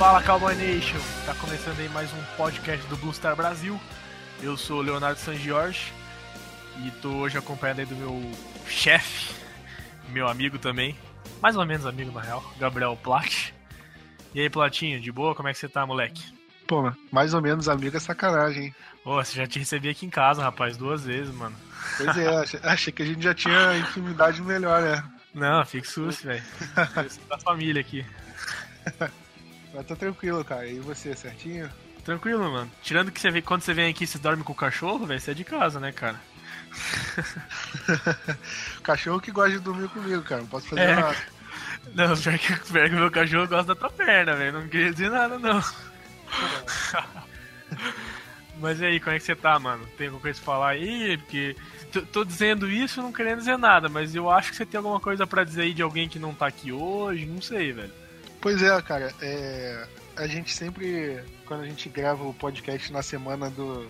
Fala Cowboy Nation, tá começando aí mais um podcast do Blue Star Brasil. Eu sou o Leonardo San Jorge e tô hoje acompanhado aí do meu chefe, meu amigo também, mais ou menos amigo na real, Gabriel Plat. E aí, Platinho, de boa? Como é que você tá, moleque? Pô, mais ou menos amigo é sacanagem, hein? Ô, você já te recebi aqui em casa, rapaz, duas vezes, mano. Pois é, achei, achei que a gente já tinha intimidade melhor, né? Não, fique susto, velho. da família aqui. Mas tá tranquilo, cara. E você, certinho? Tranquilo, mano. Tirando que você vem, quando você vem aqui, você dorme com o cachorro, velho, você é de casa, né, cara? cachorro que gosta de dormir comigo, cara. Não posso fazer É. nada. Não, pior que, pior que meu cachorro gosta da tua perna, velho. Não queria dizer nada, não. Mas e aí, como é que você tá, mano? Tem alguma coisa pra falar aí? Porque tô, tô dizendo isso não querendo dizer nada, mas eu acho que você tem alguma coisa pra dizer aí de alguém que não tá aqui hoje, não sei, velho. Pois é, cara. É... A gente sempre, quando a gente grava o podcast na semana do,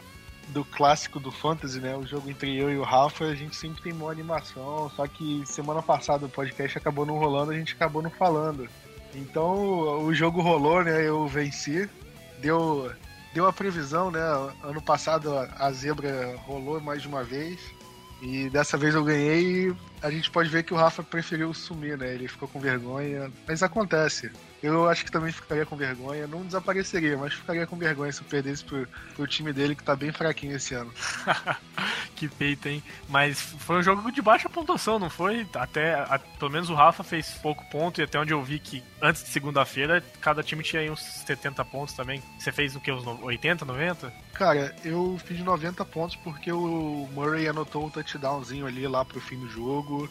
do clássico do Fantasy, né? O jogo entre eu e o Rafa, a gente sempre tem uma animação. Só que semana passada o podcast acabou não rolando, a gente acabou não falando. Então o jogo rolou, né? Eu venci. Deu, deu a previsão, né? Ano passado a- zebra rolou mais de uma vez. E dessa vez eu ganhei a gente pode ver que o Rafa preferiu sumir, né? Ele ficou com vergonha. Mas acontece. Eu acho que também ficaria com vergonha. Não desapareceria, mas ficaria com vergonha se eu perdesse pro, pro time dele que tá bem fraquinho esse ano. que peito, hein? Mas foi um jogo de baixa pontuação, não foi? Até, a- pelo menos o Rafa fez pouco ponto e até onde eu vi que antes de segunda-feira cada time tinha aí uns 70 pontos também. Você fez o que, uns no- 80, 90? Cara, eu fiz 90 pontos porque o Murray anotou um touchdownzinho ali lá pro fim do jogo.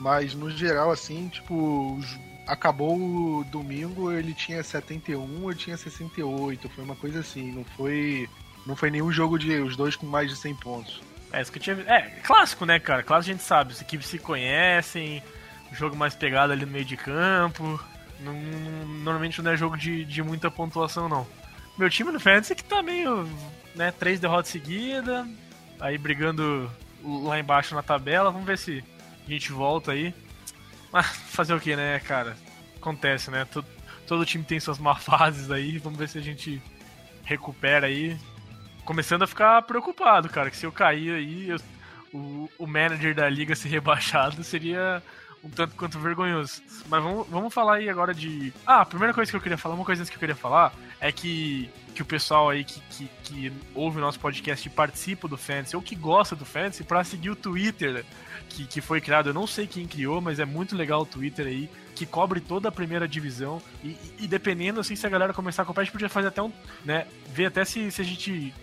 Mas no geral, assim, tipo, o ju- acabou o domingo, ele tinha 71, eu tinha 68. Foi uma coisa assim, não foi. Não foi nenhum jogo de os dois com mais de 100 pontos. É, isso que eu tinha É, clássico, né, cara? Clássico a gente sabe, as equipes se conhecem, jogo mais pegado ali no meio de campo. Não- normalmente não é jogo de, de muita pontuação, não. Meu time no Fantasy que tá meio, né, três derrotas seguidas, aí brigando lá embaixo na tabela, vamos ver se a gente volta aí. Mas fazer o que, né, cara? Acontece, né? Todo, todo time tem suas má fases aí, vamos ver se a gente recupera aí. Começando a ficar preocupado, cara, que se eu cair aí, eu- o, o manager da liga ser rebaixado seria um tanto quanto vergonhoso. Mas vamos, vamos falar aí agora de. Ah, a primeira coisa que eu queria falar, uma coisa antes que eu queria falar, é que, que o pessoal aí que, que, que ouve o nosso podcast e participa do Fantasy, ou que gosta do Fantasy, pra seguir o Twitter que, que foi criado, eu não sei quem criou, mas é muito legal o Twitter aí, que cobre toda a primeira divisão. E, e- dependendo, assim, se a galera começar a acompanhar, a gente podia fazer até um. né? Ver até se, se a gente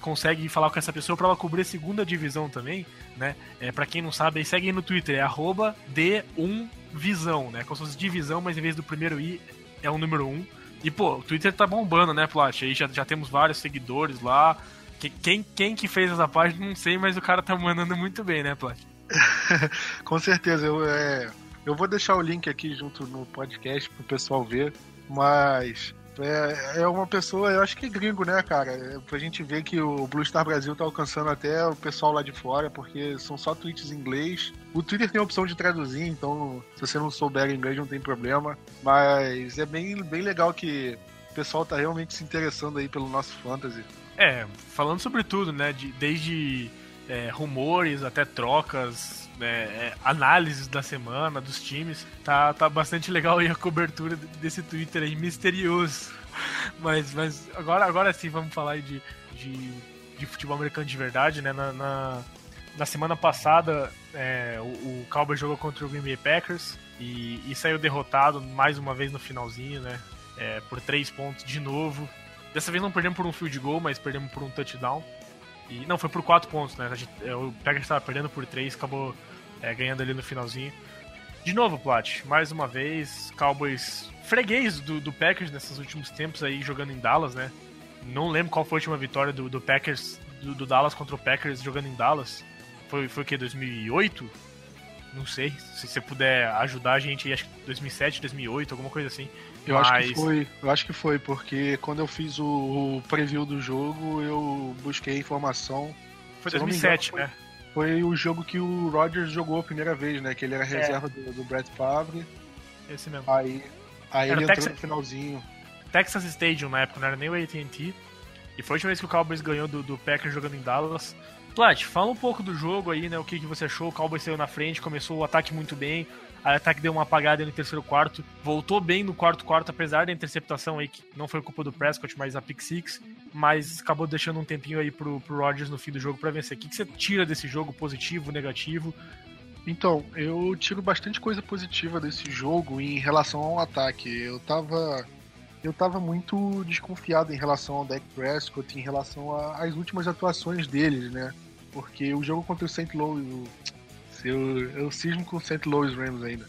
consegue falar com essa pessoa pra ela cobrir a segunda divisão também, né? É, para quem não sabe, aí segue aí no Twitter, é arroba D1Visão, né? Como se fosse divisão, mas em vez do primeiro I é o número 1. E, pô, o Twitter tá bombando, né, Plat? Aí já, já temos vários seguidores lá. Que- Quem, quem que fez essa página, não sei, mas o cara tá mandando muito bem, né, Plat? Com certeza, eu, é, eu vou deixar o link aqui junto no podcast pro pessoal ver, mas é, é uma pessoa, eu acho que é gringo, né, cara? É pra gente ver que o Blue Star Brasil tá alcançando até o pessoal lá de fora, porque são só tweets em inglês. O Twitter tem a opção de traduzir, então se você não souber inglês não tem problema, mas é bem, bem legal que o pessoal tá realmente se interessando aí pelo nosso fantasy. É, falando sobre tudo, né? de- desde é, rumores, até trocas, é, é, análises da semana, dos times. Tá, tá bastante legal aí a cobertura desse Twitter aí misterioso. Mas, mas agora, agora sim vamos falar de, de, de futebol americano de verdade, né? Na, na, na semana passada é, o, o jogou contra o Green Bay Packers e, e saiu derrotado mais uma vez no finalzinho, né? É, por três pontos de novo. Dessa vez não perdemos por um field goal, mas perdemos por um touchdown. E não, foi por quatro pontos, né? Gente, é, o Packers estava perdendo por três, acabou é, ganhando ali no finalzinho. De novo, Plat, mais uma vez, Cowboys freguês do, do, Packers nesses últimos tempos aí jogando em Dallas, né? Não lembro qual foi a última vitória do, do Packers, do, do, Dallas contra o Packers jogando em Dallas. Foi, foi o que, 2008? Não sei, se você puder ajudar a gente, acho que 2007, 2008, alguma coisa assim. Eu Mas... acho que foi, eu acho que foi, porque quando eu fiz o, preview do jogo, eu busquei informação. Foi 2007, engano, né? Foi, foi, o jogo que o Rodgers jogou a primeira vez, né? Que ele era é. reserva do, do Brett Favre. Esse mesmo. Aí, aí ele Texas, entrou no finalzinho. Texas Stadium na época, não era nem o AT&T. E foi a última vez que o Cowboys ganhou do, do Packers jogando em Dallas. Plat, fala um pouco do jogo aí, né? O que, que você achou? O Cowboys saiu na frente, começou o ataque muito bem. O ataque deu uma apagada no terceiro quarto. Voltou bem no quarto quarto, apesar da interceptação aí, que não foi culpa do Prescott, mas a pick six. Mas acabou deixando um tempinho aí pro, pro Rodgers no fim do jogo para vencer. O que, que você tira desse jogo, positivo, negativo? Então, eu tiro bastante coisa positiva desse jogo em relação ao ataque. Eu tava eu tava muito desconfiado em relação ao Dak Prescott, em relação às últimas atuações deles, né? porque o jogo contra o St. Louis, eu, eu cismo com o St. Louis Rams ainda.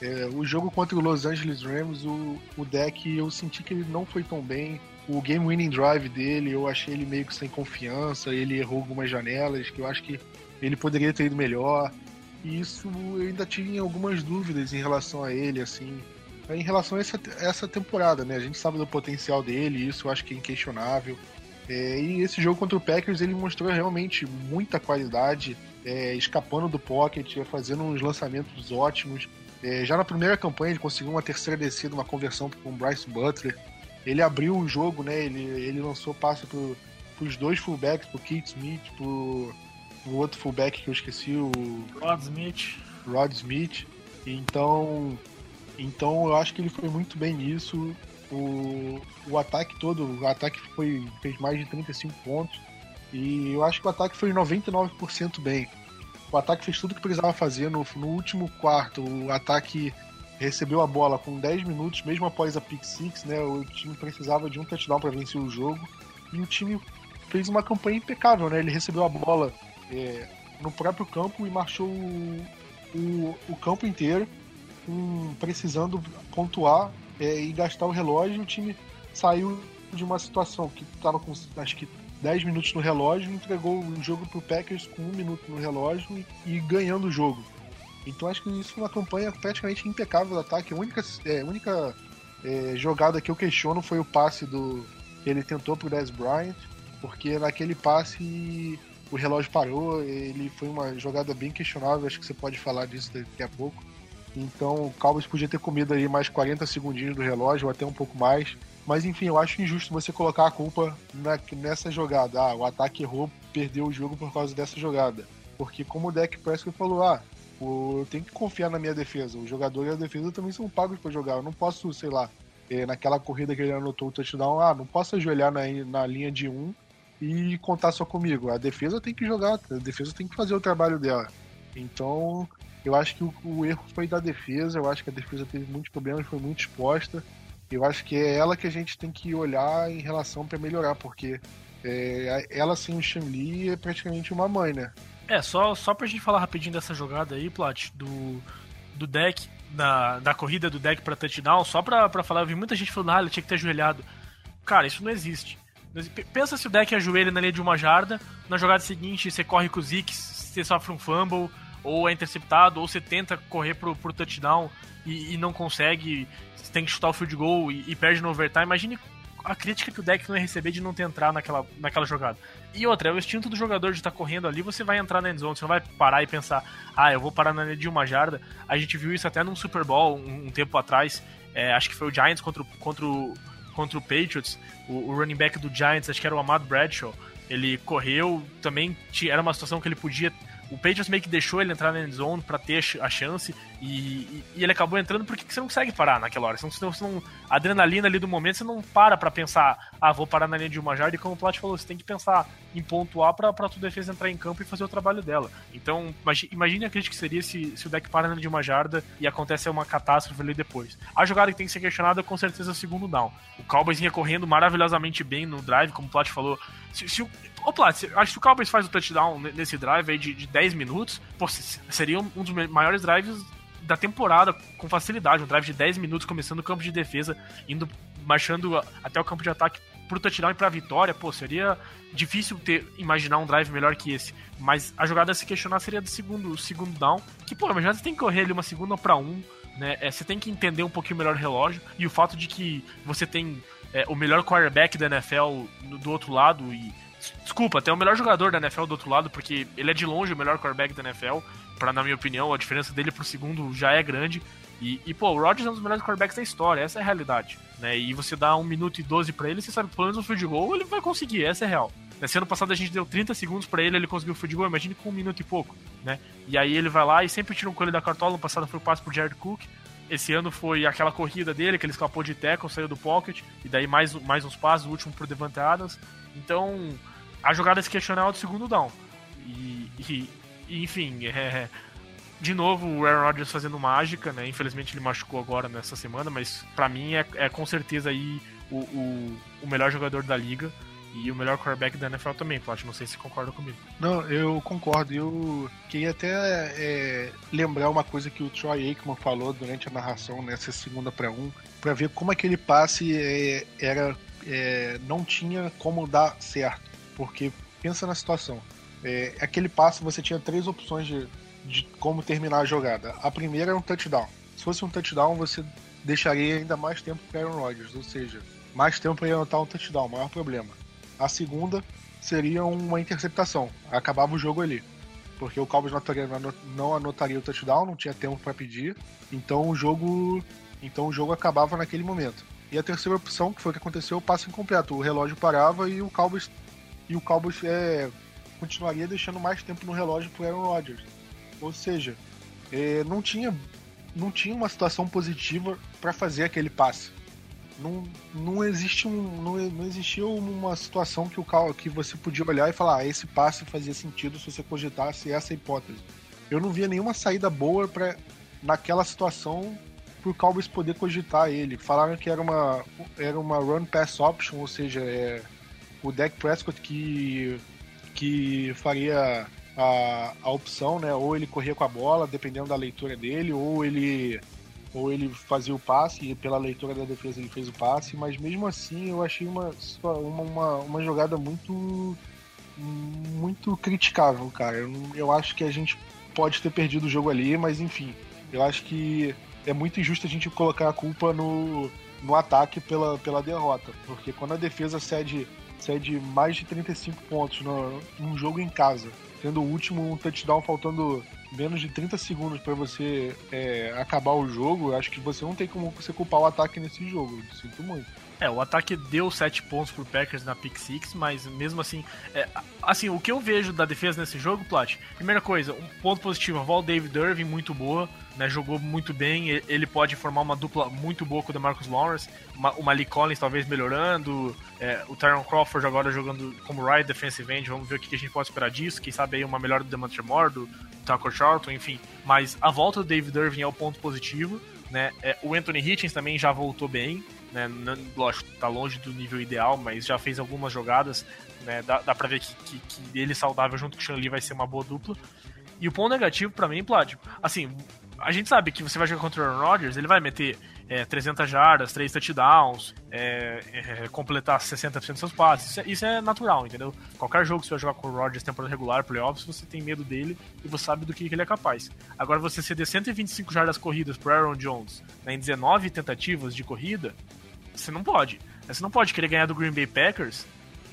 É, o jogo contra o Los Angeles Rams, o, o deck, eu senti que ele não foi tão bem. O game winning drive dele, eu achei ele meio que sem confiança, ele errou algumas janelas que eu acho que ele poderia ter ido melhor. E isso eu ainda tinha algumas dúvidas em relação a ele, assim. Em relação a essa, essa temporada, né? A gente sabe do potencial dele, isso eu acho que é inquestionável. É, e esse jogo contra o Packers ele mostrou realmente muita qualidade, é, escapando do pocket, fazendo uns lançamentos ótimos. É, já na primeira campanha ele conseguiu uma terceira descida, uma conversão com o Bryce Butler. Ele abriu o jogo, né? Ele, ele lançou passe para os dois fullbacks, pro Keith Smith, pro, o outro fullback que eu esqueci, o Rod Smith. Rod Smith. Então, então eu acho que ele foi muito bem nisso o, o ataque todo, o ataque foi, fez mais de 35 pontos. E eu acho que o ataque foi 99% bem. O ataque fez tudo o que precisava fazer. No, no último quarto, o ataque recebeu a bola com 10 minutos, mesmo após a pick six, né? O time precisava de um touchdown para vencer o jogo. E o time fez uma campanha impecável, né? Ele recebeu a bola é, no próprio campo e marchou o, o, o campo inteiro, um, precisando pontuar é, e gastar o relógio, o time saiu de uma situação que estava com acho que 10 minutos no relógio entregou o jogo pro Packers com um minuto no relógio e, ganhando o jogo. Então acho que isso foi uma campanha praticamente impecável do ataque. A única, é, única é, jogada que eu questiono foi o passe do que ele tentou pro Dez Bryant, porque naquele passe o relógio parou, ele foi uma jogada bem questionável, acho que você pode falar disso daqui a pouco. Então o Cowboys podia ter comido aí mais 40 segundinhos do relógio, ou até um pouco mais. Mas enfim, eu acho injusto você colocar a culpa na, nessa jogada. Ah, o ataque errou, perdeu o jogo por causa dessa jogada. Porque como o Deck Prescott falou, ah, eu tenho que confiar na minha defesa. O jogador e a defesa também são pagos para jogar. Eu não posso, sei lá, é, naquela corrida que ele anotou o touchdown, ah, não posso ajoelhar na, na linha de um e contar só comigo. A defesa tem que jogar, a defesa tem que fazer o trabalho dela. Então, eu acho que o, o, erro foi da defesa, eu acho que a defesa teve muitos problemas, foi muito exposta. Eu acho que é ela que a gente tem que olhar em relação para melhorar, porque é, ela sem o Shanli é praticamente uma mãe, né? É, só, só pra gente falar rapidinho dessa jogada aí, Plat, do, do deck, da, da corrida do deck pra touchdown, só pra, pra falar, eu vi muita gente falando, ah, ele tinha que ter ajoelhado. Cara, isso não existe. Pensa se o deck ajoelha na linha de uma jarda, na jogada seguinte você corre com o Zeke, você sofre um fumble, ou é interceptado, ou você tenta correr pro, pro touchdown e, e não consegue, tem que chutar o field goal e, e, perde no overtime. Imagine a crítica que o deck não ia receber de não ter entrado naquela, naquela jogada. E outra, é o instinto do jogador de estar tá correndo ali, você vai entrar na endzone, você não vai parar e pensar, ah, eu vou parar na linha de uma jarda. A gente viu isso até num Super Bowl um, um tempo atrás, é, acho que foi o Giants contra, contra, o, contra o Patriots, o, o running back do Giants, acho que era o Amado Bradshaw, Ele correu, também era uma situação que ele podia o Patriots meio que deixou ele entrar na end zone pra ter a chance e, e, e ele acabou entrando porque você não consegue parar naquela hora. Você não, você não, a adrenalina ali do momento, você não para pra pensar, ah, vou parar na linha de uma jarda. E como o Plat falou, você tem que pensar em pontuar pra, pra tua defesa entrar em campo e fazer o trabalho dela. Então, imagine a crítica que seria se, se o deck para na linha de uma jarda e acontece uma catástrofe ali depois. A jogada que tem que ser questionada é com certeza o segundo down. O Cowboys vinha correndo maravilhosamente bem no drive, como o Plat falou. Se, se o, Ô, Plat, acho que o Cowboys faz o touchdown nesse drive aí de, de 10 minutos, pô, seria um dos maiores drives da temporada com facilidade. Um drive de 10 minutos começando o campo de defesa, indo, marchando até o campo de ataque pro touchdown e pra vitória. Pô, seria difícil ter, imaginar um drive melhor que esse. Mas a jogada a se questionar seria do segundo, segundo down. Que, pô, imagina você tem que correr ali uma segunda para um. Né? É, você tem que entender um pouquinho melhor o relógio. E o fato de que você tem é, o melhor quarterback da NFL do outro lado e Desculpa, tem o melhor jogador da NFL do outro lado, porque ele é de longe o melhor quarterback da NFL. Pra, na minha opinião, a diferença dele pro segundo já é grande. E, e, pô, o Rodgers é um dos melhores quarterbacks da história, essa é a realidade. Né? E você dá 1 minuto e 12 pra ele, você sabe que pelo menos um field goal ele vai conseguir, essa é real. Nesse ano passado a gente deu 30 segundos para ele, ele conseguiu o field goal, imagine com um minuto e pouco, né? E aí ele vai lá e sempre tira um coelho da cartola, no passado foi o passe pro Jared Cook, esse ano foi aquela corrida dele, que ele escapou de tackle, saiu do pocket, e daí mais, mais uns passos, o último pro Devante Adams. Então, a jogada se questionar é o segundo down. E, e enfim, é, de novo o Aaron Rodgers fazendo mágica, né? Infelizmente ele machucou agora nessa semana, mas para mim é, é, com certeza aí o, o, o, melhor jogador da liga e o melhor quarterback da NFL também, Plat. Não sei se concorda comigo. Não, eu concordo. Eu queria até é, lembrar uma coisa que o Troy Aikman falou durante a narração nessa segunda para um, para ver como aquele passe é, era é, não tinha como dar certo. Porque pensa na situação. É, aquele passe você tinha três opções de, de como terminar a jogada. A primeira é um touchdown. Se fosse um touchdown, você deixaria ainda mais tempo para Aaron Rodgers, ou seja, mais tempo para anotar um touchdown, maior problema. A segunda seria uma interceptação, acabava o jogo ali, porque o Cowboys não anotaria o touchdown, não tinha tempo para pedir, então o jogo, então o jogo acabava naquele momento. E a terceira opção, que foi o que aconteceu, o passe incompleto, o relógio parava e o Cowboys e o Cowboys é, continuaria deixando mais tempo no relógio pro Aaron Rodgers. Ou seja, é, não tinha não tinha uma situação positiva para fazer aquele passe. Não, não existe um não, não existia uma situação que o que você podia olhar e falar ah, esse passe fazia sentido se você cogitasse essa hipótese. Eu não via nenhuma saída boa para naquela situação para o Cowboys poder cogitar ele. Falaram que era uma era uma run pass option, ou seja, é, o Dak Prescott que, que faria a, a opção, né? Ou ele corria com a bola, dependendo da leitura dele, ou ele ou ele fazia o passe e pela leitura da defesa ele fez o passe, mas mesmo assim eu achei uma, uma, uma, uma jogada muito muito criticável, cara. Eu, eu acho que a gente pode ter perdido o jogo ali, mas enfim, eu acho que é muito injusto a gente colocar a culpa no, no ataque pela, pela derrota, porque quando a defesa cede cede mais de 35 pontos no, num jogo em casa, tendo o último um touchdown faltando menos de 30 segundos para você é, acabar o jogo, acho que você não tem como você culpar o ataque nesse jogo. Sinto muito. É, o ataque deu 7 pontos pro Packers na pick six, mas mesmo assim, é, assim, o que eu vejo da defesa nesse jogo, Plat, primeira coisa, um ponto positivo, a vol David Irving muito boa, né, jogou muito bem, ele pode formar uma dupla muito boa com o DeMarcus Lawrence, uma, o Malik Collins talvez melhorando, é, o Tyron Crawford agora jogando como right defensive end, vamos ver o que a gente pode esperar disso, quem sabe aí uma melhor do Demontre Moore, do Tucker Charlton, enfim, mas a volta do David Irving é o ponto positivo, né, é, o Anthony Hitchens também já voltou bem, né? Lógico, tá longe do nível ideal, mas já fez algumas jogadas, né? Dá, dá pra ver que, que, que ele saudável junto com o Shanli vai ser uma boa dupla. E o ponto negativo para mim, Pládio, assim, a gente sabe que você vai jogar contra o Aaron Rodgers, ele vai meter é, 300 jardas, 3 touchdowns, é, é, completar 60% dos seus passes. Isso é, isso é, natural, entendeu? Qualquer jogo que você vai jogar com o Rodgers temporada regular, playoffs, você tem medo dele e você sabe do que, que ele é capaz. Agora, você ceder 125 jardas corridas pro Aaron Jones né, em 19 tentativas de corrida, você não pode. Você não pode querer ganhar do Green Bay Packers,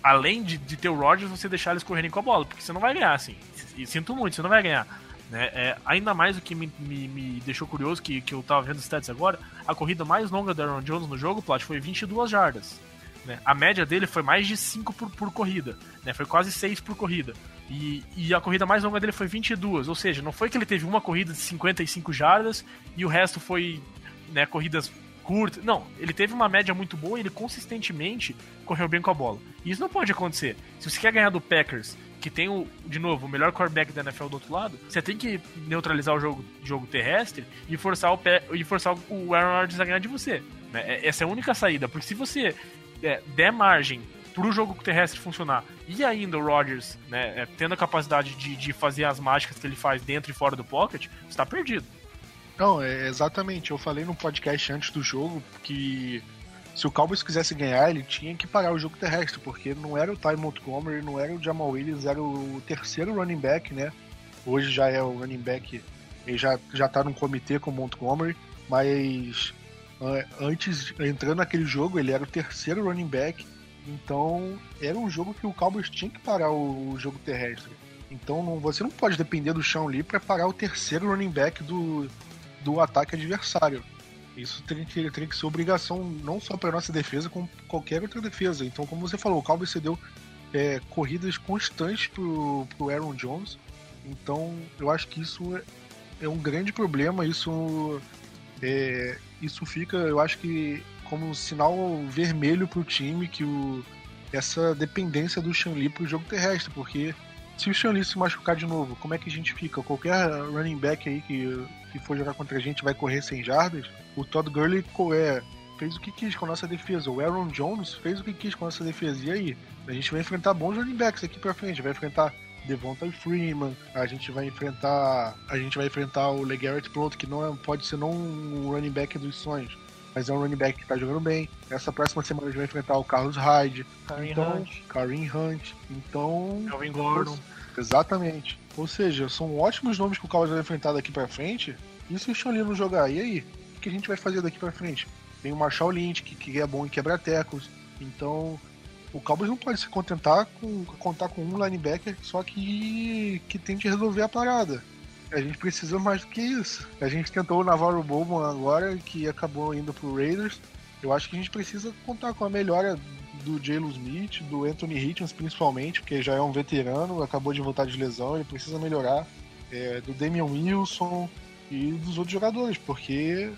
além de, de ter o Rodgers, você deixar eles correrem com a bola, porque você não vai ganhar, assim. E sinto muito, você não vai ganhar. Né? É, ainda mais o que me, me, me, deixou curioso, que, que eu tava vendo os stats agora, a corrida mais longa do Aaron Jones no jogo, Plat, foi 22 jardas. Né? A média dele foi mais de 5 por, por corrida, né? foi quase 6 por corrida. E, e, a corrida mais longa dele foi 22, ou seja, não foi que ele teve uma corrida de 55 jardas e o resto foi né, corridas curtas. Não, ele teve uma média muito boa e ele consistentemente correu bem com a bola. E isso não pode acontecer. Se você quer ganhar do Packers, que tem, o, de novo, o melhor quarterback da NFL do outro lado, você tem que neutralizar o jogo, jogo terrestre e forçar o, e forçar o Aaron Rodgers a ganhar de você. Né? É, essa é a única saída, porque se você é, der margem para o jogo terrestre funcionar e ainda o Rodgers né, é, tendo a capacidade de, de fazer as mágicas que ele faz dentro e fora do pocket, está perdido. Não, é exatamente. Eu falei no podcast antes do jogo que se o Cowboys quisesse ganhar, ele tinha que parar o jogo terrestre, porque não era o Ty Montgomery, não era o Jamal Williams, era o terceiro running back, né? Hoje já é o running back, ele já, já tá num comitê com o Montgomery, mas antes, entrando naquele jogo, ele era o terceiro running back, então era um jogo que o Cowboys tinha que parar o, o jogo terrestre. Então não, você não pode depender do chão ali para parar o terceiro running back do, do ataque adversário. Isso teria que, teria que ser obrigação não só para nossa defesa, como qualquer outra defesa. Então, como você falou, o Cowboys cedeu é, corridas constantes pro, pro Aaron Jones. Então, eu acho que isso é, é um grande problema. Isso é, isso fica, eu acho que como um sinal vermelho para o time que o, essa dependência do Shanli para o jogo terrestre, porque se o Shanli se machucar de novo, como é que a gente fica? Qualquer running back aí que, que for jogar contra a gente vai correr sem jardas. O Todd Gurley é, fez o que quis com a nossa defesa. O Aaron Jones fez o que quis com a nossa defesa. E aí? A gente vai enfrentar bons running backs aqui para frente. Vai enfrentar Devonta Freeman, a gente vai enfrentar a gente vai enfrentar o LeGarrette Blount, que não é, pode ser não um running back dos sonhos, mas é um running back que tá jogando bem. Essa próxima semana a gente vai enfrentar o Carlos Hyde, Karim então, Hunt. Karim Hunt. Então, Melvin Gordon. Exatamente. Ou seja, são ótimos nomes que o Cowboys vai enfrentar daqui para frente. E se o Sean não jogar, e aí? O que a gente vai fazer daqui para frente? Tem o Marshall Lynch, que, que é bom em quebra-tecos. Então, o Cowboys não pode se contentar com contar com um linebacker só que que tente resolver a parada. A gente precisa mais do que isso. A gente tentou o Navarro Bowman agora, que acabou indo pro Raiders. Eu acho que a gente precisa contar com a melhora do Jalen Smith, do Anthony Hitchens principalmente, porque já é um veterano, acabou de voltar de lesão, ele precisa melhorar. É, do Damian Wilson e dos outros jogadores, porque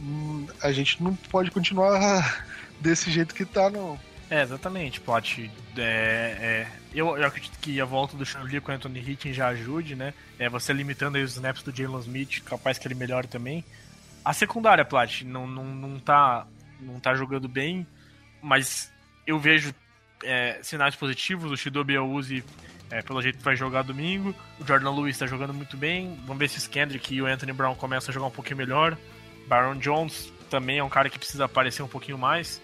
hum, a gente não pode continuar desse jeito que tá, não. É, exatamente, Plot. É, é, eu, eu, acredito que a volta do Sean com o Anthony Hitchens já ajude, né? É, você limitando aí os snaps do Jalen Smith, capaz que ele melhore também. A secundária, Plat, não, não, não, tá, não tá jogando bem, mas eu vejo é, sinais positivos. O Shidobi Auzi, é, pelo jeito, vai jogar domingo. O Jordan Lewis está jogando muito bem. Vamos ver se o Kendrick e o Anthony Brown começam a jogar um pouquinho melhor. Baron Jones também é um cara que precisa aparecer um pouquinho mais.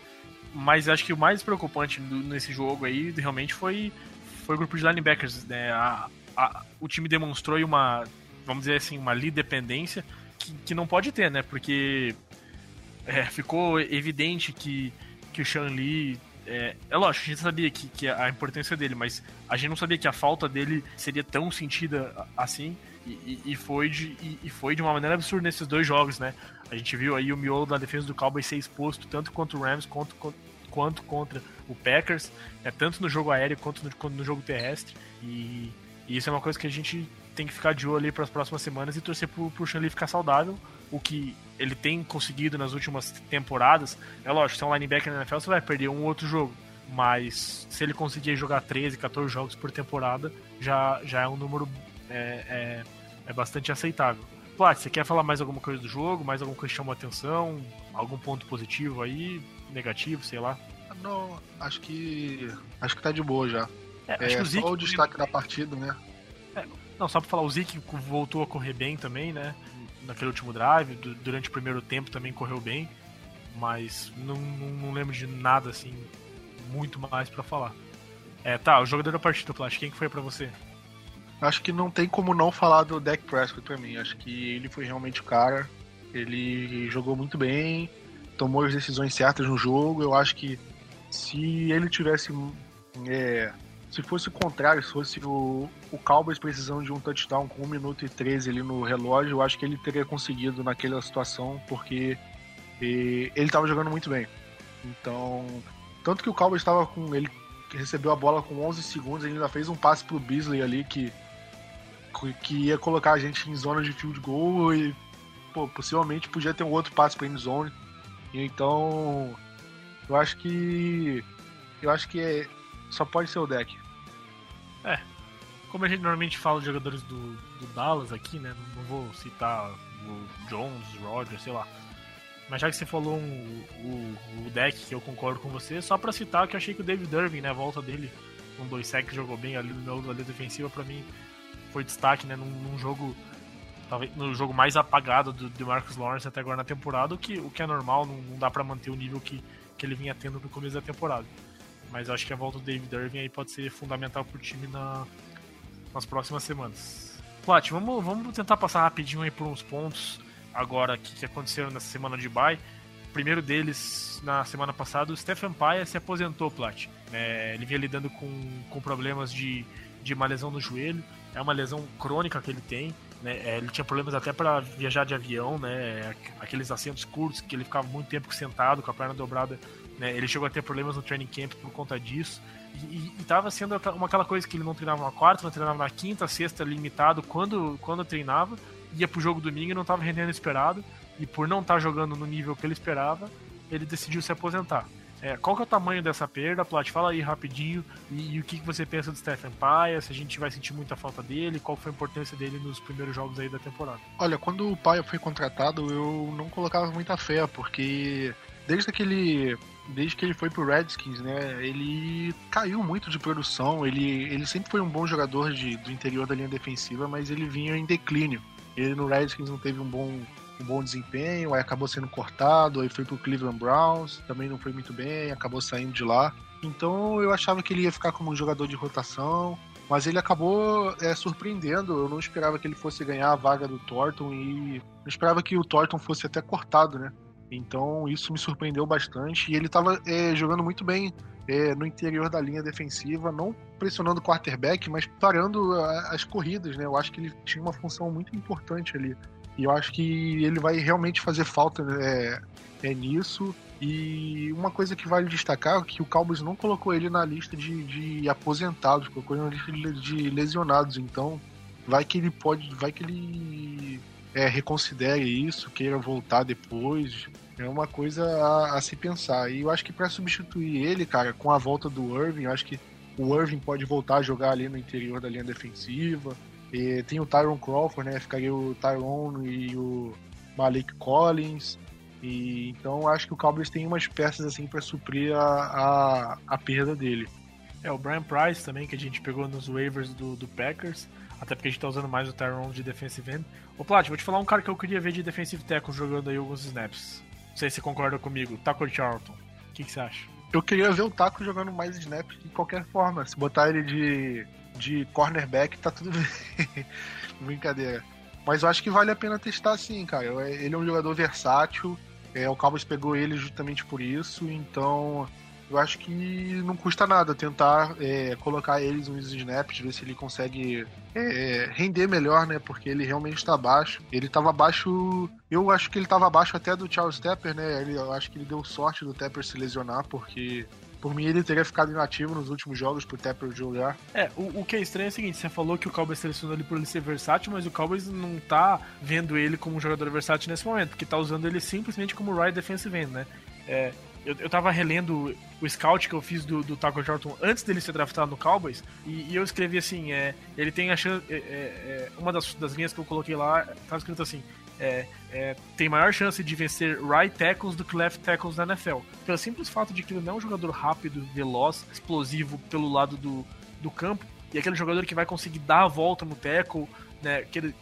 Mas acho que o mais preocupante nesse jogo aí realmente foi, foi o grupo de linebackers. Né? A, a, o time demonstrou uma, vamos dizer assim, uma lead dependência que, que não pode ter, né? Porque é, ficou evidente que, que o Sean Lee. É, é lógico, a gente sabia que, que a importância dele, mas a gente não sabia que a falta dele seria tão sentida assim. E, e, foi de, e, e, foi de uma maneira absurda nesses dois jogos, né? A gente viu aí o miolo da defesa do Cowboys ser exposto tanto contra o Rams quanto, quanto contra o Packers, né? tanto no jogo aéreo quanto no, quanto no jogo terrestre. E, e, isso é uma coisa que a gente tem que ficar de olho ali para as próximas semanas e torcer pro, pro Shanley ficar saudável, o que ele tem conseguido nas últimas temporadas. É lógico, se é um linebacker na NFL, você vai perder um outro jogo. Mas se ele conseguir jogar 13, 14 jogos por temporada, já, já é um número é, é, é bastante aceitável. Plat, você quer falar mais alguma coisa do jogo? Mais alguma coisa que chamou a atenção? Algum ponto positivo aí? Negativo, sei lá? Não, acho que. Acho que tá de boa já. É, acho é, que o Zeke... só o destaque da partida, né? É, não, só pra falar, o Zeke voltou a correr bem também, né? Naquele último drive, durante o primeiro tempo também correu bem. Mas não, não, não lembro de nada assim, muito mais para falar. É, tá, o jogador da partida, Plat, quem que foi para você? Acho que não tem como não falar do Dak Prescott pra mim. Acho que ele foi realmente o cara. Ele jogou muito bem, tomou as decisões certas no jogo. Eu acho que se ele tivesse. É, se fosse o contrário, se fosse o, o Cowboys precisando de um touchdown com 1 minuto e 13 ali no relógio, eu acho que ele teria conseguido naquela situação, porque e, ele estava jogando muito bem. Então, Tanto que o Cowboys estava com. Ele recebeu a bola com 11 segundos, ele ainda fez um passe pro Beasley ali que. Que ia colocar a gente em zona de field goal e. Pô, possivelmente podia ter um outro passe end zone. Então. Eu acho que. Eu acho que é, só pode ser o deck. É. Como a gente normalmente fala de jogadores do, do Dallas aqui, né? Não, não vou citar o Jones, Rogers, sei lá. Mas já que você falou um, o, o deck que eu concordo com você, só pra citar que eu achei que o David Irving, né, a volta dele com dois sacks, jogou bem ali no meu da defensiva, pra mim foi destaque, né, num, num, jogo talvez no jogo mais apagado do, do Marcus Lawrence até agora na temporada, o que, o que é normal, não, não dá para manter o nível que, que ele vinha tendo no começo da temporada. Mas acho que a volta do David Irving aí pode ser fundamental pro time na, nas próximas semanas. Plat, vamos, vamos tentar passar rapidinho aí por uns pontos agora que, que aconteceram nessa semana de bye. O primeiro deles, na semana passada, o Stephen Paia se aposentou, Plat. É, ele vinha lidando com, com problemas de, de uma lesão no joelho. É uma lesão crônica que ele tem. Né? É, ele tinha problemas até para viajar de avião, né? aqueles assentos curtos que ele ficava muito tempo sentado, com a perna dobrada. Né? Ele chegou a ter problemas no training camp por conta disso. E, estava sendo uma, aquela coisa que ele não treinava na quarta, não treinava na quinta, sexta, limitado quando, quando treinava ia pro jogo domingo e não estava rendendo esperado. E por não estar tá jogando no nível que ele esperava, ele decidiu se aposentar. É, qual que é o tamanho dessa perda, Plat? Fala aí rapidinho. E, e, o que, que você pensa do Stephen Paia? Se a gente vai sentir muita falta dele? Qual foi a importância dele nos primeiros jogos aí da temporada? Olha, quando o Paia foi contratado, eu não colocava muita fé, porque desde aquele desde que ele foi pro Redskins, né, ele caiu muito de produção. Ele, ele sempre foi um bom jogador de, do interior da linha defensiva, mas ele vinha em declínio. Ele no Redskins não teve um bom, um bom desempenho, aí acabou sendo cortado, aí foi pro Cleveland Browns, também não foi muito bem, acabou saindo de lá. Então eu achava que ele ia ficar como um jogador de rotação, mas ele acabou é, surpreendendo. Eu não esperava que ele fosse ganhar a vaga do Thornton e não esperava que o Thornton fosse até cortado, né? Então isso me surpreendeu bastante e ele estava é, jogando muito bem é, no interior da linha defensiva, não pressionando o quarterback, mas parando as corridas, né? Eu acho que ele tinha uma função muito importante ali. E eu acho que ele vai realmente fazer falta né, é, nisso. E uma coisa que vale destacar é que o Cowboys não colocou ele na lista de, de aposentados, colocou ele na lista de lesionados. Então, vai que ele pode, vai que ele é, reconsidere isso, queira voltar depois. É uma coisa a, a se pensar. E eu acho que para substituir ele, cara, com a volta do Irving, eu acho que o Irving pode voltar a jogar ali no interior da linha defensiva. E tem o Tyron Crawford, né? Ficaria o Tyron e o Malik Collins. E então acho que o Cowboys tem umas peças assim para suprir a, a, a, perda dele. É, o Brian Price também, que a gente pegou nos waivers do, do Packers. Até porque a gente tá usando mais o Tyron de defensive end. Ô Plat, vou te falar um cara que eu queria ver de defensive tackle jogando aí alguns snaps. Não sei se você concorda comigo. Taco Charlton. O que, que, você acha? Eu queria ver o Taco jogando mais snaps de qualquer forma. Se botar ele de, de cornerback, tá tudo bem. Brincadeira. Mas eu acho que vale a pena testar sim, cara. Ele é um jogador versátil. É, o Cowboys pegou ele justamente por isso. Então eu acho que não custa nada tentar é, colocar eles nos snaps, ver se ele consegue é, render melhor, né? Porque ele realmente está abaixo. Ele estava abaixo. Eu acho que ele estava abaixo até do Charles Tepper, né? Ele, eu acho que ele deu sorte do Tepper se lesionar, porque por mim, ele teria ficado inativo nos últimos jogos pro Tepper jogar. É, o, o, que é estranho é o seguinte: você falou que o Cowboys selecionou ele por ele ser versátil, mas o Cowboys não tá vendo ele como um jogador versátil nesse momento, porque tá usando ele simplesmente como right defensive end, né? É, eu, eu tava relendo o scout que eu fiz do, do Taco Jordan antes dele ser draftado no Cowboys, e, e eu escrevi assim, é, ele tem a chance. É, é, é, uma das, das linhas que eu coloquei lá, tava escrito assim. É, é, tem maior chance de vencer right tackles do que left tackles na NFL. Pelo simples fato de que ele não é um jogador rápido, veloz, explosivo pelo lado do, do campo, e aquele jogador que vai conseguir dar a volta no tackle, né, que ele,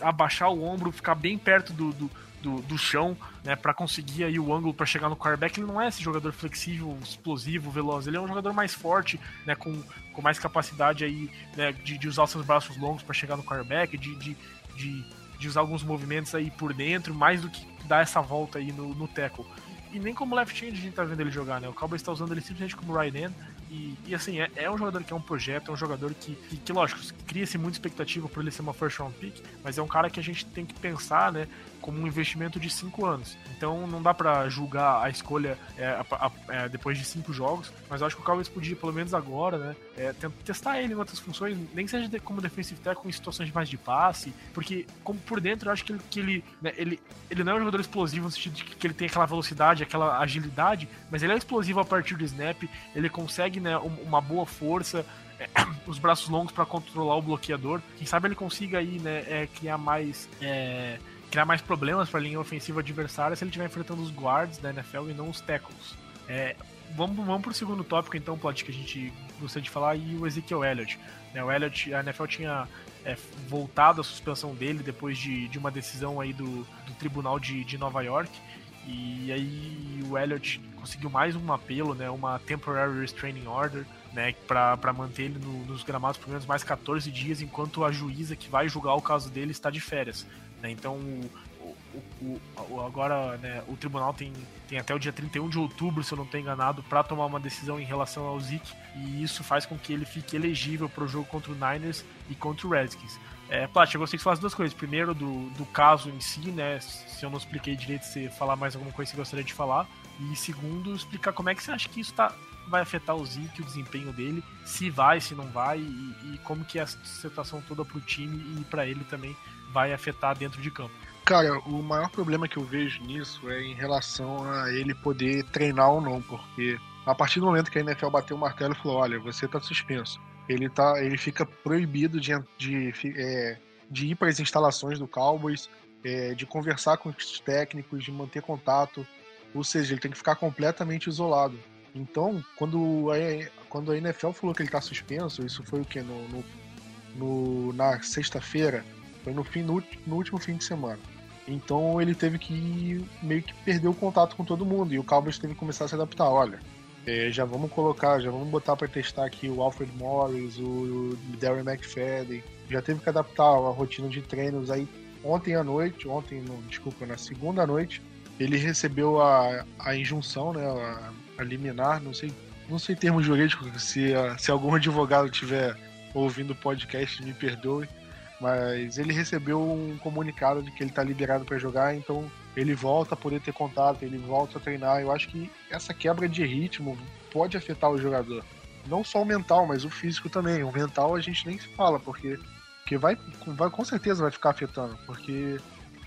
abaixar o ombro, ficar bem perto do, do do, do chão, né, para conseguir aí o ângulo para chegar no quarterback. Ele não é esse jogador flexível, explosivo, veloz. Ele é um jogador mais forte, né, com, com mais capacidade aí, né, de, de usar seus braços longos para chegar no quarterback, de, de, de, de, usar alguns movimentos aí por dentro, mais do que dar essa volta aí no, no tackle. E nem como left hand a gente tá vendo ele jogar, né? O Cowboys está usando ele simplesmente como right hand. E, e assim, é, é, um jogador que é um projeto, é um jogador que, que, que lógico, cria-se muita expectativa por ele ser uma first round pick, mas é um cara que a gente tem que pensar, né? Como um investimento de 5 anos. Então não dá para julgar a escolha é, a, a, é, depois de 5 jogos, mas eu acho que o Cowboys podia, pelo menos agora, né, é, testar ele em outras funções, nem que seja como defensive tackle em situações mais de passe, porque como por dentro eu acho que ele, que ele, né, ele, ele não é um jogador explosivo no sentido de que ele tem aquela velocidade, aquela agilidade, mas ele é explosivo a partir do snap, ele consegue né, uma boa força, é, os braços longos para controlar o bloqueador. Quem sabe ele consiga aí, né, é, criar mais. É, criar mais problemas para a linha ofensiva adversária se ele estiver enfrentando os guards da NFL e não os tackles. É, vamos, vamos pro segundo tópico, então, Plot, que a gente gostaria de falar, e o Ezekiel Elliott. Né, o Elliott, a NFL tinha é, voltado a suspensão dele depois de, de uma decisão aí do, do Tribunal de, de Nova York. E aí o Elliott conseguiu mais um apelo, né, uma temporary restraining order, né, para manter ele no, nos gramados por menos mais 14 dias, enquanto a juíza que vai julgar o caso dele está de férias. Né? Então, o, o, o, agora né, o tribunal tem, tem até o dia 31 de outubro, se eu não estou enganado, para tomar uma decisão em relação ao Zeke, e isso faz com que ele fique elegível para o jogo contra o Niners e contra o Redskins. É, Plat, eu gostaria que falasse duas coisas. Primeiro, do, do caso em si, né? Se eu não expliquei direito, se falar mais alguma coisa que você gostaria de falar. E segundo, explicar como é que você acha que isso tá, vai afetar o Zeke, o desempenho dele, se vai, se não vai, e, e como que a situação toda pro time e para ele também vai afetar dentro de campo. Cara, o maior problema que eu vejo nisso é em relação a ele poder treinar ou não, porque a partir do momento que a NFL bateu o martelo e falou, olha, você tá suspenso, ele, tá, ele fica proibido de, de, é, de ir para as instalações do Cowboys, é, de conversar com os técnicos, de manter contato, ou seja, ele tem que ficar completamente isolado. Então, quando a, quando a NFL falou que ele está suspenso, isso foi o que? No, no, no, na sexta-feira, foi no, fim, no, no, último fim de semana. Então ele teve que meio que perder o contato com todo mundo e o Cowboys teve que começar a se adaptar. Olha, é, já vamos colocar, já vamos botar para testar aqui o Alfred Morris, o, Darren McFadden. Já teve que adaptar a rotina de treinos aí ontem à noite, ontem, não, desculpa, na segunda noite, ele recebeu a, a injunção, né, a, a liminar, não sei, não sei termo jurídico, se, se algum advogado tiver ouvindo o podcast, me perdoe, mas ele recebeu um comunicado de que ele está liberado para jogar, então ele volta a poder ter contato, ele volta a treinar. Eu acho que essa quebra de ritmo pode afetar o jogador. Não só o mental, mas o físico também. O mental a gente nem se fala, porque, porque vai, vai com certeza vai ficar afetando, porque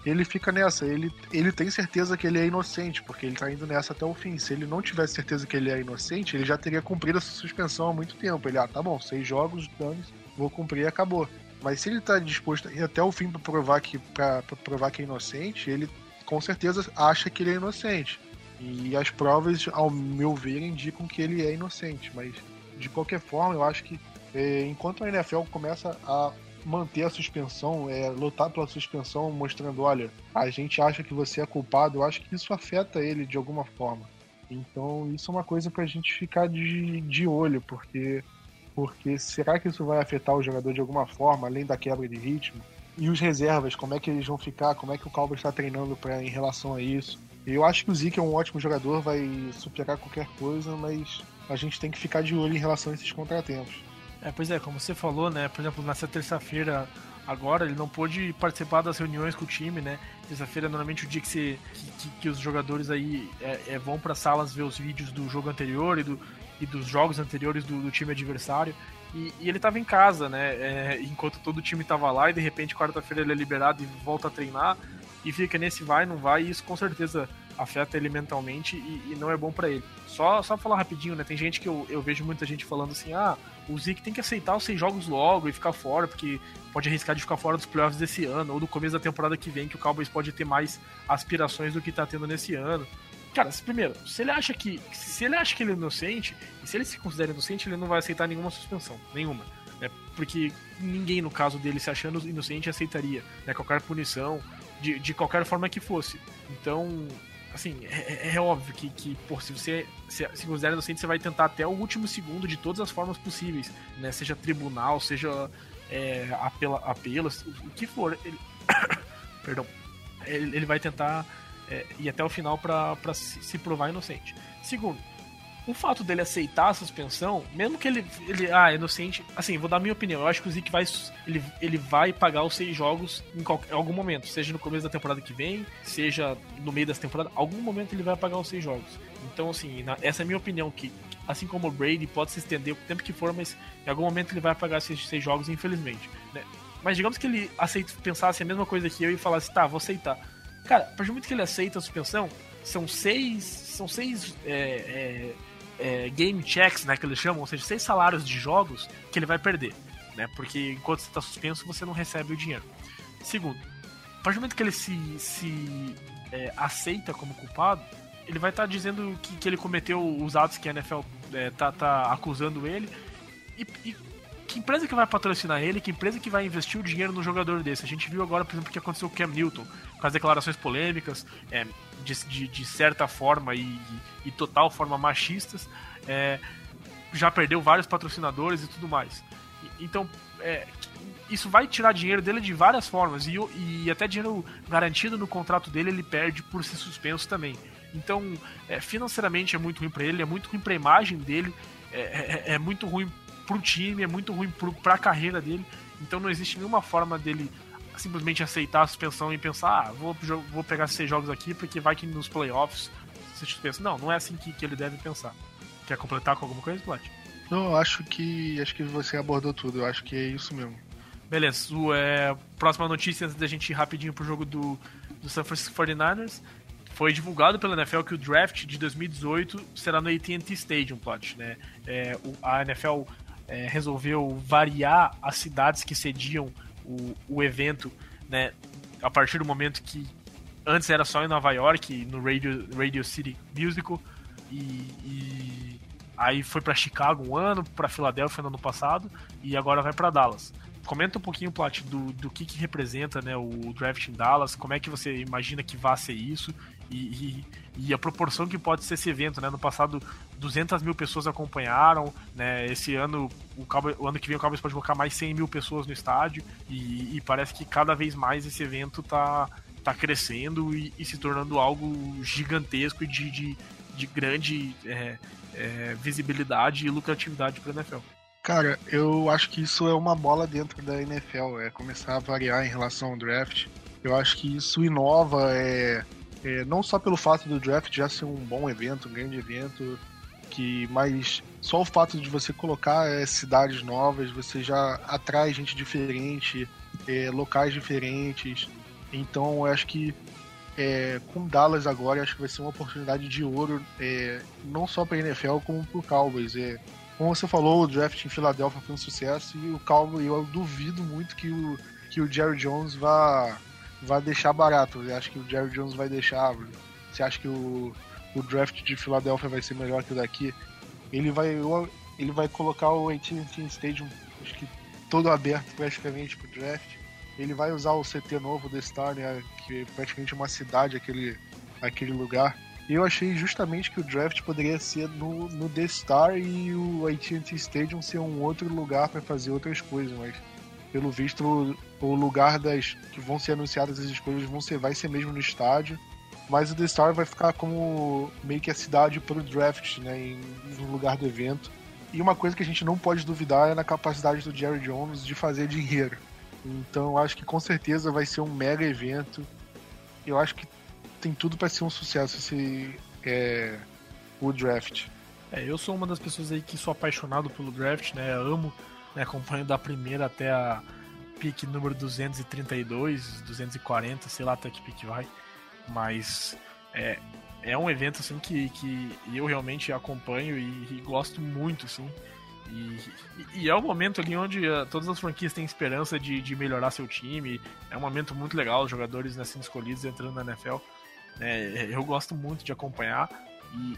ele fica nessa, ele, ele tem certeza que ele é inocente, porque ele tá indo nessa até o fim. Se ele não tivesse certeza que ele é inocente, ele já teria cumprido essa suspensão há muito tempo. Ele, ah, tá bom, seis jogos, danos, vou cumprir e acabou. Mas se ele está disposto a ir até o fim para provar que para provar que é inocente, ele com certeza acha que ele é inocente. E as provas, ao meu ver, indicam que ele é inocente. Mas de qualquer forma, eu acho que é, enquanto a NFL começa a manter a suspensão, é, lutar pela suspensão, mostrando, olha, a gente acha que você é culpado, eu acho que isso afeta ele de alguma forma. Então isso é uma coisa para a gente ficar de, de olho, porque porque será que isso vai afetar o jogador de alguma forma, além da quebra de ritmo? E os reservas, como é que eles vão ficar? Como é que o Cowboys está treinando pra, em relação a isso? Eu acho que o Zeke é um ótimo jogador, vai superar qualquer coisa, mas a gente tem que ficar de olho em relação a esses contratempos. É, pois é, como você falou, né? Por exemplo, nessa terça-feira agora, ele não pôde participar das reuniões com o time, né? Terça-feira é normalmente o dia que, você, que, que, que os jogadores aí é, é, vão para salas ver os vídeos do jogo anterior e do, e dos jogos anteriores do, do time adversário. E, e, ele estava em casa, né? É, enquanto todo o time estava lá, e de repente, quarta-feira, ele é liberado e volta a treinar. E fica nesse vai, não vai, e isso com certeza afeta ele mentalmente e, e não é bom para ele. Só, só falar rapidinho, né? Tem gente que eu, eu vejo muita gente falando assim: ah, o Zeke tem que aceitar os seis jogos logo e ficar fora, porque pode arriscar de ficar fora dos playoffs desse ano ou do começo da temporada que vem, que o Cowboys pode ter mais aspirações do que tá tendo nesse ano. Cara, primeiro, se ele acha que. Se ele acha que ele é inocente, e se ele se considera inocente, ele não vai aceitar nenhuma suspensão. Nenhuma. Né? Porque ninguém, no caso dele, se achando inocente, aceitaria né? qualquer punição, de, de qualquer forma que fosse. Então, assim, é, é, é óbvio que, que pô, se você se, se considera inocente, você vai tentar até o último segundo de todas as formas possíveis, né? Seja tribunal, seja é, apela, apelos, o que for. Ele... Perdão. Ele, ele vai tentar é, ir até o final para se, se provar inocente. Segundo, o fato dele aceitar a suspensão, mesmo que ele, ele ah, inocente, assim, vou dar minha opinião, eu acho que o Zeke vai, ele, ele vai pagar os seis jogos em, qualquer, em algum momento, seja no começo da temporada que vem, seja no meio dessa temporada, algum momento ele vai pagar os seis jogos. Então, assim, na, essa é a minha opinião, que assim como o Brady pode se estender o tempo que for, mas em algum momento ele vai pagar esses seis jogos, infelizmente, né? Mas digamos que ele aceita, pensasse a mesma coisa que eu e falasse, tá, vou aceitar. Cara, a partir do momento que ele aceita a suspensão, são seis. São seis. É, é, é, game checks, né, que eles chamam, ou seja, seis salários de jogos que ele vai perder, né, porque enquanto você está suspenso você não recebe o dinheiro. Segundo, a partir do momento que ele se, se é, aceita como culpado, ele vai estar tá dizendo que, que ele cometeu os atos que a NFL é, tá, tá acusando ele e, e que empresa que vai patrocinar ele, que empresa que vai investir o dinheiro no jogador desse. A gente viu agora, por exemplo, o que aconteceu com o Cam Newton, com as declarações polêmicas, é, de, de, de, certa forma e, e, total forma machistas, é, já perdeu vários patrocinadores e tudo mais. Então, é, isso vai tirar dinheiro dele de várias formas, e, e até dinheiro garantido no contrato dele ele perde por ser suspenso também. Então, é, financeiramente é muito ruim para ele, é muito ruim para a imagem dele, é, é, é muito ruim pro time, é muito ruim pro, pra carreira dele. Então não existe nenhuma forma dele simplesmente aceitar a suspensão e pensar, ah, vou, vou pegar seis jogos aqui porque vai que nos playoffs você suspenso. Não, não é assim que, que ele deve pensar. Quer completar com alguma coisa, Plat? Não, eu acho que acho que você abordou tudo. Eu acho que é isso mesmo. Beleza. O, é, próxima notícia antes da gente ir rapidinho pro jogo do, do San Francisco 49ers. Foi divulgado pela NFL que o draft de 2018 será no AT&T Stadium, Plot, né? É, o, a NFL é, resolveu variar as cidades que cediam o, o evento, né? A partir do momento que antes era só em Nova York, no Radio, Radio City Musical, e, e aí foi para Chicago um ano, para Filadélfia no ano passado, e agora vai para Dallas. Comenta um pouquinho, Plat, do, do que, que representa né, o draft em Dallas, como é que você imagina que vai ser isso, e, e, e, a proporção que pode ser esse evento, né? No passado, 200 mil pessoas acompanharam, né? Esse ano, o, Cowboys, o ano que vem, o Cowboys pode colocar mais 100 mil pessoas no estádio e, e parece que cada vez mais esse evento tá, tá crescendo e, e se tornando algo gigantesco e de, de, de grande é, é, visibilidade e lucratividade para a NFL. Cara, eu acho que isso é uma bola dentro da NFL, é começar a variar em relação ao draft. Eu acho que isso inova, é, é, não só pelo fato do draft já ser um bom evento, um grande evento, que mas só o fato de você colocar é, cidades novas, você já atrai gente diferente, é, locais diferentes. Então eu acho que é, com Dallas agora acho que vai ser uma oportunidade de ouro, é, não só para a NFL como para o Cowboys. É, como você falou, o draft em Filadélfia foi um sucesso e o Cowboys eu duvido muito que o que o Jerry Jones vá vai deixar barato. Eu acho que o Jerry Jones vai deixar. Você acha que o, o draft de Filadélfia vai ser melhor que o daqui? Ele vai, ele vai colocar o AT&T Stadium, acho que todo aberto praticamente pro draft. Ele vai usar o CT novo do Star, né, que é praticamente uma cidade aquele, aquele lugar. E eu achei justamente que o draft poderia ser no, no The Star e o AT&T Stadium ser um outro lugar para fazer outras coisas, mas pelo visto, o lugar das que vão ser anunciadas as escolhas vão ser, vai ser mesmo no estádio. Mas o The Star vai ficar como meio que a cidade para o draft, né, em, no lugar do evento. E uma coisa que a gente não pode duvidar é na capacidade do Jerry Jones de fazer dinheiro. Então, acho que com certeza vai ser um mega evento. Eu acho que tem tudo para ser um sucesso esse é, o draft. É, eu sou uma das pessoas aí que sou apaixonado pelo draft, né? amo né, acompanho da primeira até a pique número 232, 240, sei lá até que pique vai. Mas é, é um evento assim que, que eu realmente acompanho e, e gosto muito, assim. E, e, é o momento ali onde uh, todas as franquias têm esperança de, de melhorar seu time. É um momento muito legal, os jogadores né, sendo escolhidos entrando na NFL. É, eu gosto muito de acompanhar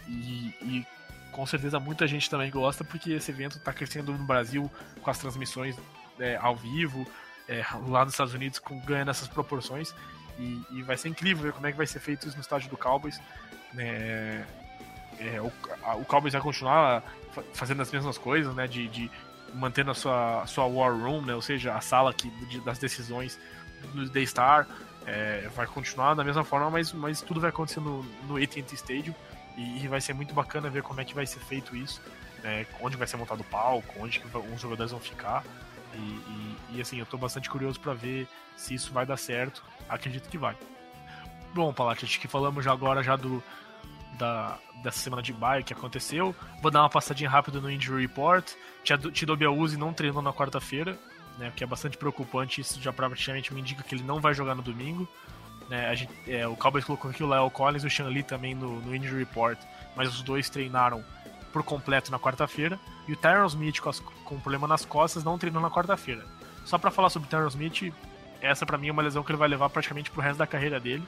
e, e com certeza muita gente também gosta, porque esse evento está crescendo no Brasil com as transmissões é, ao vivo, é, lá nos Estados Unidos com, ganhando essas proporções. E, e, vai ser incrível ver como é que vai ser feito isso no estádio do Cowboys. É, é, o, a, o Cowboys vai continuar fazendo as mesmas coisas, né? De, de mantendo a sua, a sua War Room, né? Ou seja, a sala que, de, das decisões do The Star. É, vai continuar da mesma forma, mas, mas tudo vai acontecer no, no AT&T Stadium E, e, vai ser muito bacana ver como é que vai ser feito isso, né? onde vai ser montado o palco, onde que os jogadores vão ficar. E, e, e assim, eu tô bastante curioso para ver se isso vai dar certo. Acredito que vai. Bom, Palat, acho que falamos já agora já do, da, dessa semana de bye que aconteceu. Vou dar uma passadinha rápida no Injury Report. Tido Biauzi não treinou na quarta-feira, né, que é bastante preocupante. Isso já praticamente me indica que ele não vai jogar no domingo. Né, gente, é, o Cowboys colocou aqui o Leo Collins e o Sean Lee também no, no Injury Report, mas os dois treinaram por completo na quarta-feira. E o Tyron Smith, com, as, com problema nas costas, não treinou na quarta-feira. Só para falar sobre o Tyron Smith, essa para mim é uma lesão que ele vai levar praticamente pro resto da carreira dele.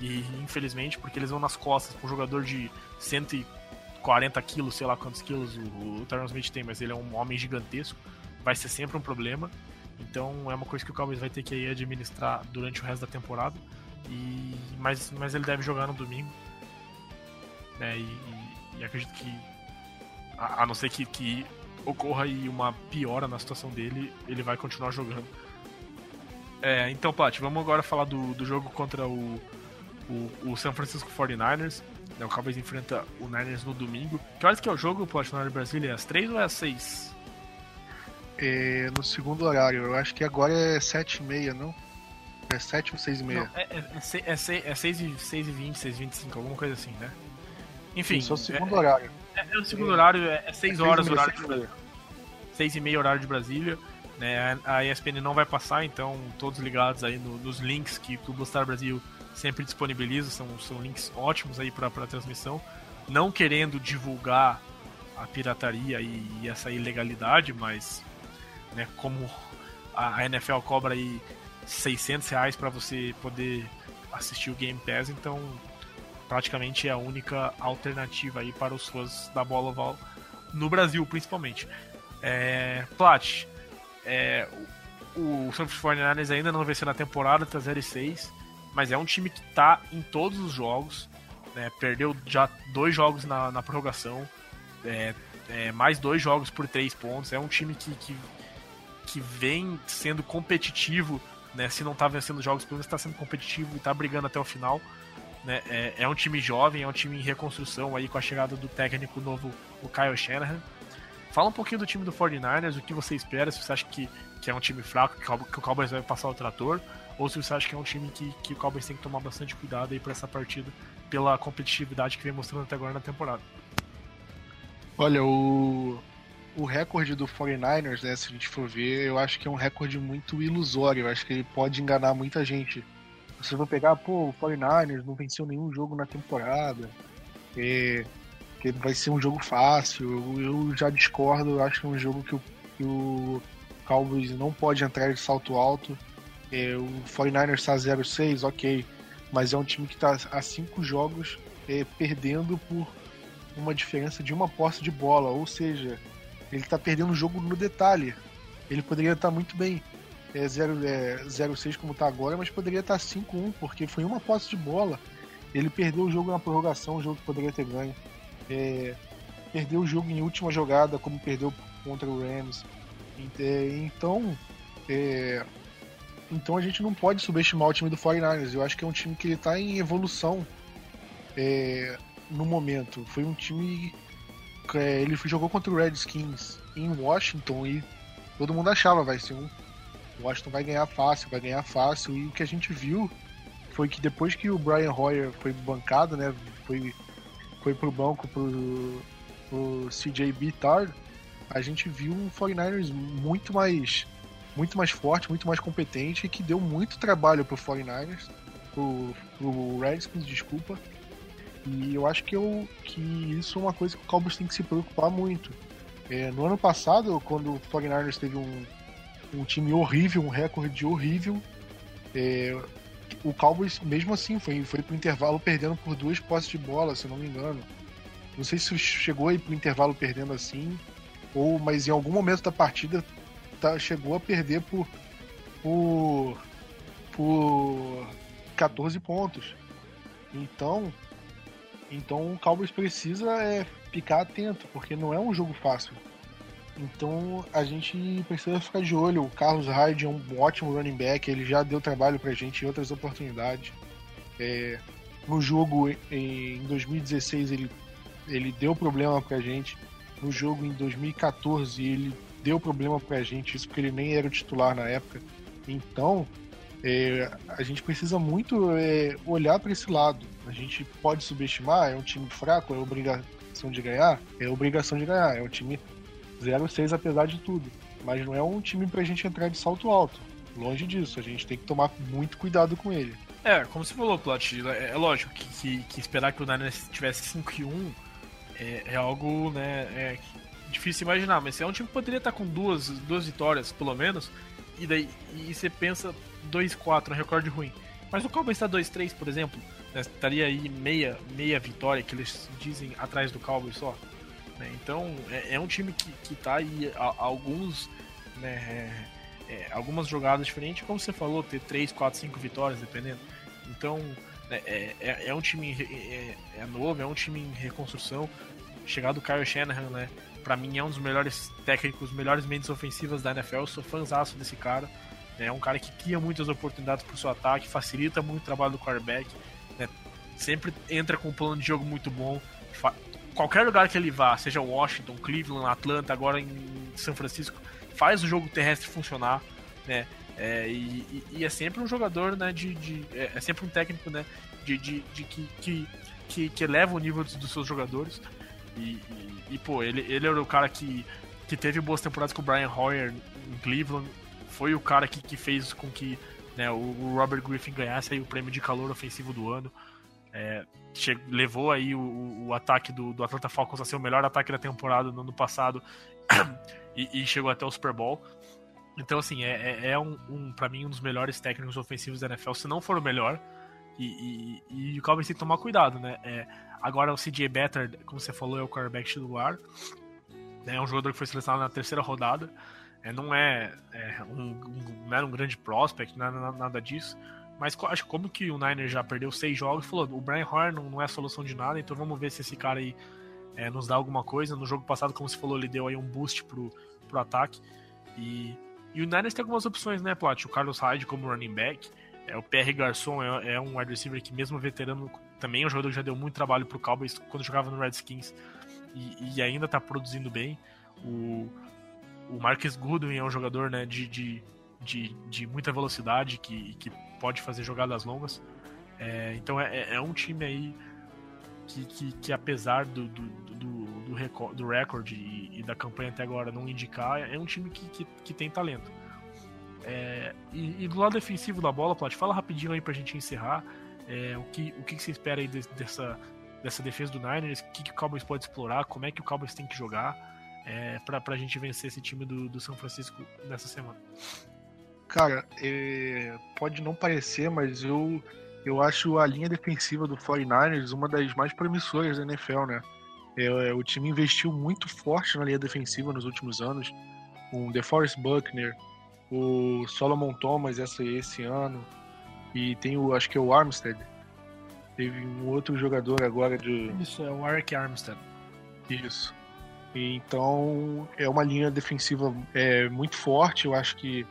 E infelizmente, porque eles vão nas costas com um jogador de 140 quilos, sei lá quantos quilos o, o Tyron Smith tem, mas ele é um homem gigantesco, vai ser sempre um problema. Então é uma coisa que o Cowboys vai ter que aí, administrar durante o resto da temporada. E, mas, mas ele deve jogar no domingo. Né, e, e, e acredito que, a, a, não ser que, que ocorra aí uma piora na situação dele, ele vai continuar jogando. É, então, Plat, vamos agora falar do, do jogo contra o, o, o San Francisco 49ers. Né, o Cowboys enfrenta o Niners no domingo. Que horas que é o jogo, Plat, na Brasília? É às 3 ou é às 6? É, no segundo horário. Eu acho que agora é 7 e meia, não? É 7 ou 6 e meia? Não, é, é, é, 6, é 6 e, 6 e 20, 6 e 25, alguma coisa assim, né? Enfim. Isso é o segundo horário. É, é, o segundo horário, é, 6 horas o horário de Brasília. 6 e meia horário de Brasília. Né, a ESPN não vai passar, então todos ligados aí no, nos links que o Blue Brasil sempre disponibiliza, são, são links ótimos aí para a transmissão. Não querendo divulgar a pirataria e, e essa ilegalidade, mas né, como a, a NFL cobra aí 600 reais para você poder assistir o Game Pass, então praticamente é a única alternativa aí para os fãs da bola oval no Brasil, principalmente. É, Plat, é, o, o San Francisco 49ers ainda não venceu na temporada, tá 0 6, mas é um time que tá em todos os jogos, né, perdeu já dois jogos na, na prorrogação, é, é, mais dois jogos por três pontos, é um time que, que, que vem sendo competitivo, né, se não tá vencendo jogos, pelo menos tá sendo competitivo e tá brigando até o final. Né, é, é um time jovem, é um time em reconstrução aí com a chegada do técnico novo, o Kyle Shanahan. Fala um pouquinho do time do 49ers, o que você espera, se você acha que, que é um time fraco, que o Cowboys vai passar o trator, ou se você acha que é um time que, que o Cowboys tem que tomar bastante cuidado aí para essa partida, pela competitividade que vem mostrando até agora na temporada. Olha, o, o recorde do 49ers, né, se a gente for ver, eu acho que é um recorde muito ilusório, eu acho que ele pode enganar muita gente. Você vai pegar, pô, o 49ers não venceu nenhum jogo na temporada, é, que vai ser um jogo fácil. Eu já discordo, eu acho que é um jogo que o, que o Cowboys não pode entrar de salto alto. É, o 49ers está 0-6, ok, mas é um time que está há cinco jogos é, perdendo por uma diferença de uma posse de bola, ou seja, ele está perdendo o jogo no detalhe. Ele poderia estar tá muito bem é, 0-6 é, como está agora, mas poderia estar tá 5-1, porque foi uma posse de bola. Ele perdeu o jogo na prorrogação, um jogo que poderia ter ganho é, perdeu o jogo em última jogada, como perdeu contra o Rams. É, então, é, então a gente não pode subestimar o time do 49ers. Eu acho que é um time que está em evolução é, no momento. Foi um time. É, ele jogou contra o Redskins em Washington e todo mundo achava vai ser um. Washington vai ganhar fácil, vai ganhar fácil. E o que a gente viu foi que depois que o Brian Hoyer foi bancado, né? Foi foi pro banco pro, pro CJ Beathard, a gente viu um 49ers muito mais muito mais forte, muito mais competente e que deu muito trabalho pro 49ers, pro, pro Redskins, desculpa. E eu acho que, eu, que isso é uma coisa que o Cowboys tem que se preocupar muito. É, no ano passado, quando o 49ers teve um, um time horrível, um recorde horrível, é, o Cowboys, mesmo assim, foi, foi pro intervalo perdendo por duas posses de bola, se não me engano. Não sei se chegou aí pro intervalo perdendo assim, ou mas em algum momento da partida tá, chegou a perder por, por, por 14 pontos. Então, então o Cowboys precisa é, ficar atento, porque não é um jogo fácil. Então a gente precisa ficar de olho. O Carlos Hyde é um ótimo running back, ele já deu trabalho pra gente em outras oportunidades. É, No jogo em 2016 ele, ele deu problema pra gente. No jogo em 2014 ele deu problema pra gente, isso porque ele nem era o titular na época. Então, é, a gente precisa muito é, olhar para esse lado. A gente pode subestimar, é um time fraco, é obrigação de ganhar? É obrigação de ganhar, é um time 0-6 apesar de tudo. Mas não é um time pra gente entrar de salto alto. Longe disso, a gente tem que tomar muito cuidado com ele. É, como você falou, Plot, é, é lógico que, que, que, esperar que o Niners tivesse 5 e 1 é, é algo, né, é difícil imaginar, mas é um time que poderia estar com duas, duas vitórias, pelo menos, e daí e você pensa 2-4, um recorde ruim. Mas o Cowboys está 2-3, por exemplo, né, estaria aí meia, meia vitória, que eles dizem, atrás do Cowboys só. Né? Então, é, é, um time que, que tá aí a, a alguns, né, é, é algumas jogadas diferentes, como você falou, ter 3, 4, 5 vitórias, dependendo. Então, né, é, é, é, um time é, é, novo, é um time em reconstrução. Chegado o Kyle Shanahan, né? Pra mim é um dos melhores técnicos, melhores mentes ofensivas da NFL. Eu sou fãzaço desse cara. Né? É um cara que cria muitas oportunidades pro seu ataque, facilita muito o trabalho do quarterback. Sempre entra com um plano de jogo muito bom qualquer lugar que ele vá, seja Washington, Cleveland, Atlanta, agora em São Francisco, faz o jogo terrestre funcionar, né? É, e, e, é sempre um jogador, né? De, de é, é, sempre um técnico, né? De, de, de que, que, que, que, eleva o nível dos, dos seus jogadores. E, e, e, pô, ele, ele era o cara que, que teve boas temporadas com o Brian Hoyer em Cleveland. Foi o cara que, que fez com que né, o, o Robert Griffin ganhasse aí o prêmio de calor ofensivo do ano. É, levou aí o, o ataque do, do, Atlanta Falcons a ser o melhor ataque da temporada no ano passado e, e, chegou até o Super Bowl. Então, assim, é, é, é um, um para mim, um dos melhores técnicos ofensivos da NFL, se não for o melhor. E, e, e o Cowboys tem que tomar cuidado, né? É, agora o CJ Better, como você falou, é o quarterback titular. É um jogador que foi selecionado na terceira rodada. É, não é, é um, um, não era um grande prospect, nada, nada disso. Mas acho como que o Niner já perdeu seis jogos, falou, o Brian Hoyer não, não é a solução de nada, então vamos ver se esse cara aí é, nos dá alguma coisa. No jogo passado, como você falou, ele deu aí um boost pro, pro ataque. E, e o Niners tem algumas opções, né, Plat? O Carlos Hyde como running back, é, o PR Garçon é, é, um wide receiver que mesmo veterano, também é um jogador que já deu muito trabalho pro Cowboys quando jogava no Redskins e, e ainda tá produzindo bem. O, o Marcus Goodwin é um jogador né, de, de, de, de muita velocidade que, que pode fazer jogadas longas. É, então é, é, é, um time aí que, que, que apesar do, do, do, do, recorde, do recorde e, e, da campanha até agora não indicar, é um time que, que, que tem talento. É, e, e, do lado defensivo da bola, Plat, fala rapidinho aí pra gente encerrar. É, o, que, o que, você espera aí de, dessa, dessa defesa do Niners? O que, que o Cowboys pode explorar? Como é que o Cowboys tem que jogar é, pra, pra gente vencer esse time do, do São Francisco nessa semana? Cara, é, pode não parecer, mas eu, eu acho a linha defensiva do 49ers uma das mais promissoras da NFL, né? É, é, o time investiu muito forte na linha defensiva nos últimos anos. O DeForest Buckner, o Solomon Thomas essa, esse ano, e tem o, acho que é o Armstead. Teve um outro jogador agora de. Isso, é o Eric Armstead. Isso. Então é uma linha defensiva é, muito forte. Eu acho que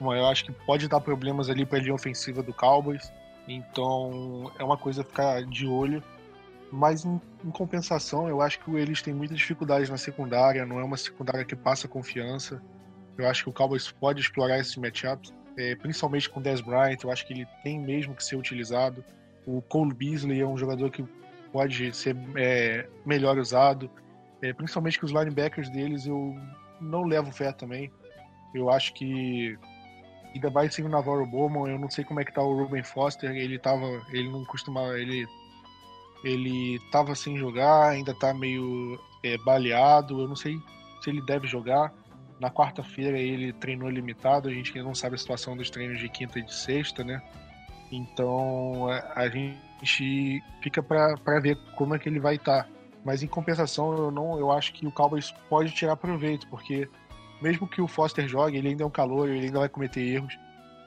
eu acho que pode dar problemas ali para a linha ofensiva do Cowboys. Então é uma coisa a ficar de olho. Mas em, em, compensação, eu acho que eles têm muita dificuldade na secundária. Não é uma secundária que passa confiança. Eu acho que o Cowboys pode explorar esses matchups, é, principalmente com o Dez Bryant. Eu acho que ele tem mesmo que ser utilizado. O Cole Beasley é um jogador que pode ser é, melhor usado. É, principalmente que os linebackers deles eu não levo fé também. Eu acho que ainda vai ser o Navarro Bowman. Eu não sei como é que tá o Ruben Foster. Ele tava. Ele não costumava. Ele. Ele tava sem jogar, ainda tá meio é, baleado. Eu não sei se ele deve jogar. Na quarta-feira ele treinou limitado. A gente ainda não sabe a situação dos treinos de quinta e de sexta, né? Então a gente fica para ver como é que ele vai estar. Tá. Mas em compensação, eu não, eu acho que o Cowboys pode tirar proveito, porque mesmo que o Foster jogue, ele ainda é um calor, ele ainda vai cometer erros.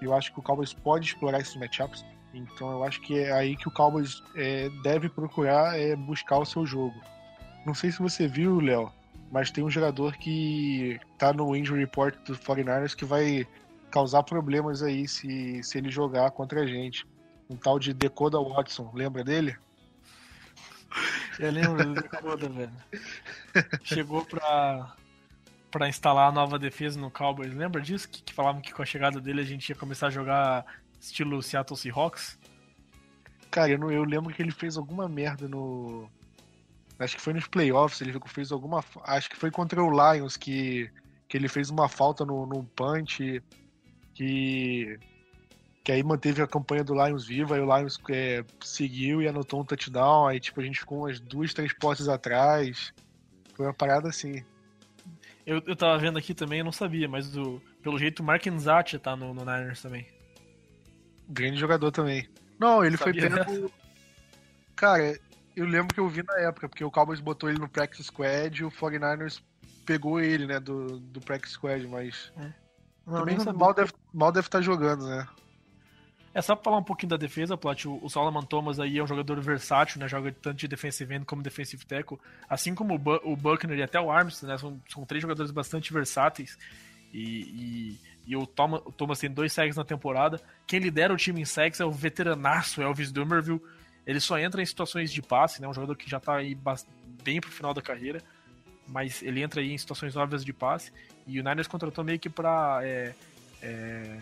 Eu acho que o Cowboys pode explorar esses matchups. Então eu acho que é aí que o Cowboys é, deve procurar é, buscar o seu jogo. Não sei se você viu, Léo, mas tem um jogador que tá no injury report do 49ers que vai causar problemas aí se, se ele jogar contra a gente. um tal de Decoda Watson, lembra dele? Eu lembro do Decoda, velho. Chegou pra, pra instalar a nova defesa no Cowboys. Lembra disso? Que, que falavam que com a chegada dele a gente ia começar a jogar estilo Seattle Seahawks? Cara, eu, não, eu lembro que ele fez alguma merda no. Acho que foi nos playoffs, ele fez alguma. Acho que foi contra o Lions que, que ele fez uma falta no, no punch que. Que aí manteve a campanha do Lions viva, aí o Lions é, seguiu e anotou um touchdown, aí tipo, a gente ficou umas duas, três postes atrás. Foi uma parada assim. Eu, eu tava vendo aqui também, eu não sabia, mas do, pelo jeito o Mark Nzat tá no, no Niners também. Grande jogador também. Não, ele Sabia, foi pego. Cara, eu lembro que eu vi na época, porque o Cowboys botou ele no Practice Squad e o 49ers pegou ele, né, do, do Practice Squad, mas. Não, também sabia. mal deve, mal deve estar jogando, né? É só pra falar um pouquinho da defesa, Plat. O, o Solomon Thomas aí é um jogador versátil, né? Joga tanto de defensive end como defensive tackle. Assim como o, Bu o Buckner e até o Armstrong, né? São, são três jogadores bastante versáteis. E, e, e o, Thomas, o Thomas tem dois sacks na temporada. Quem lidera o time em sacks é o veteranaço Elvis Dumerville. Ele só entra em situações de passe, né? Um jogador que já tá aí bem pro final da carreira. Mas ele entra aí em situações óbvias de passe. E o Niners contratou meio que pra... É, é,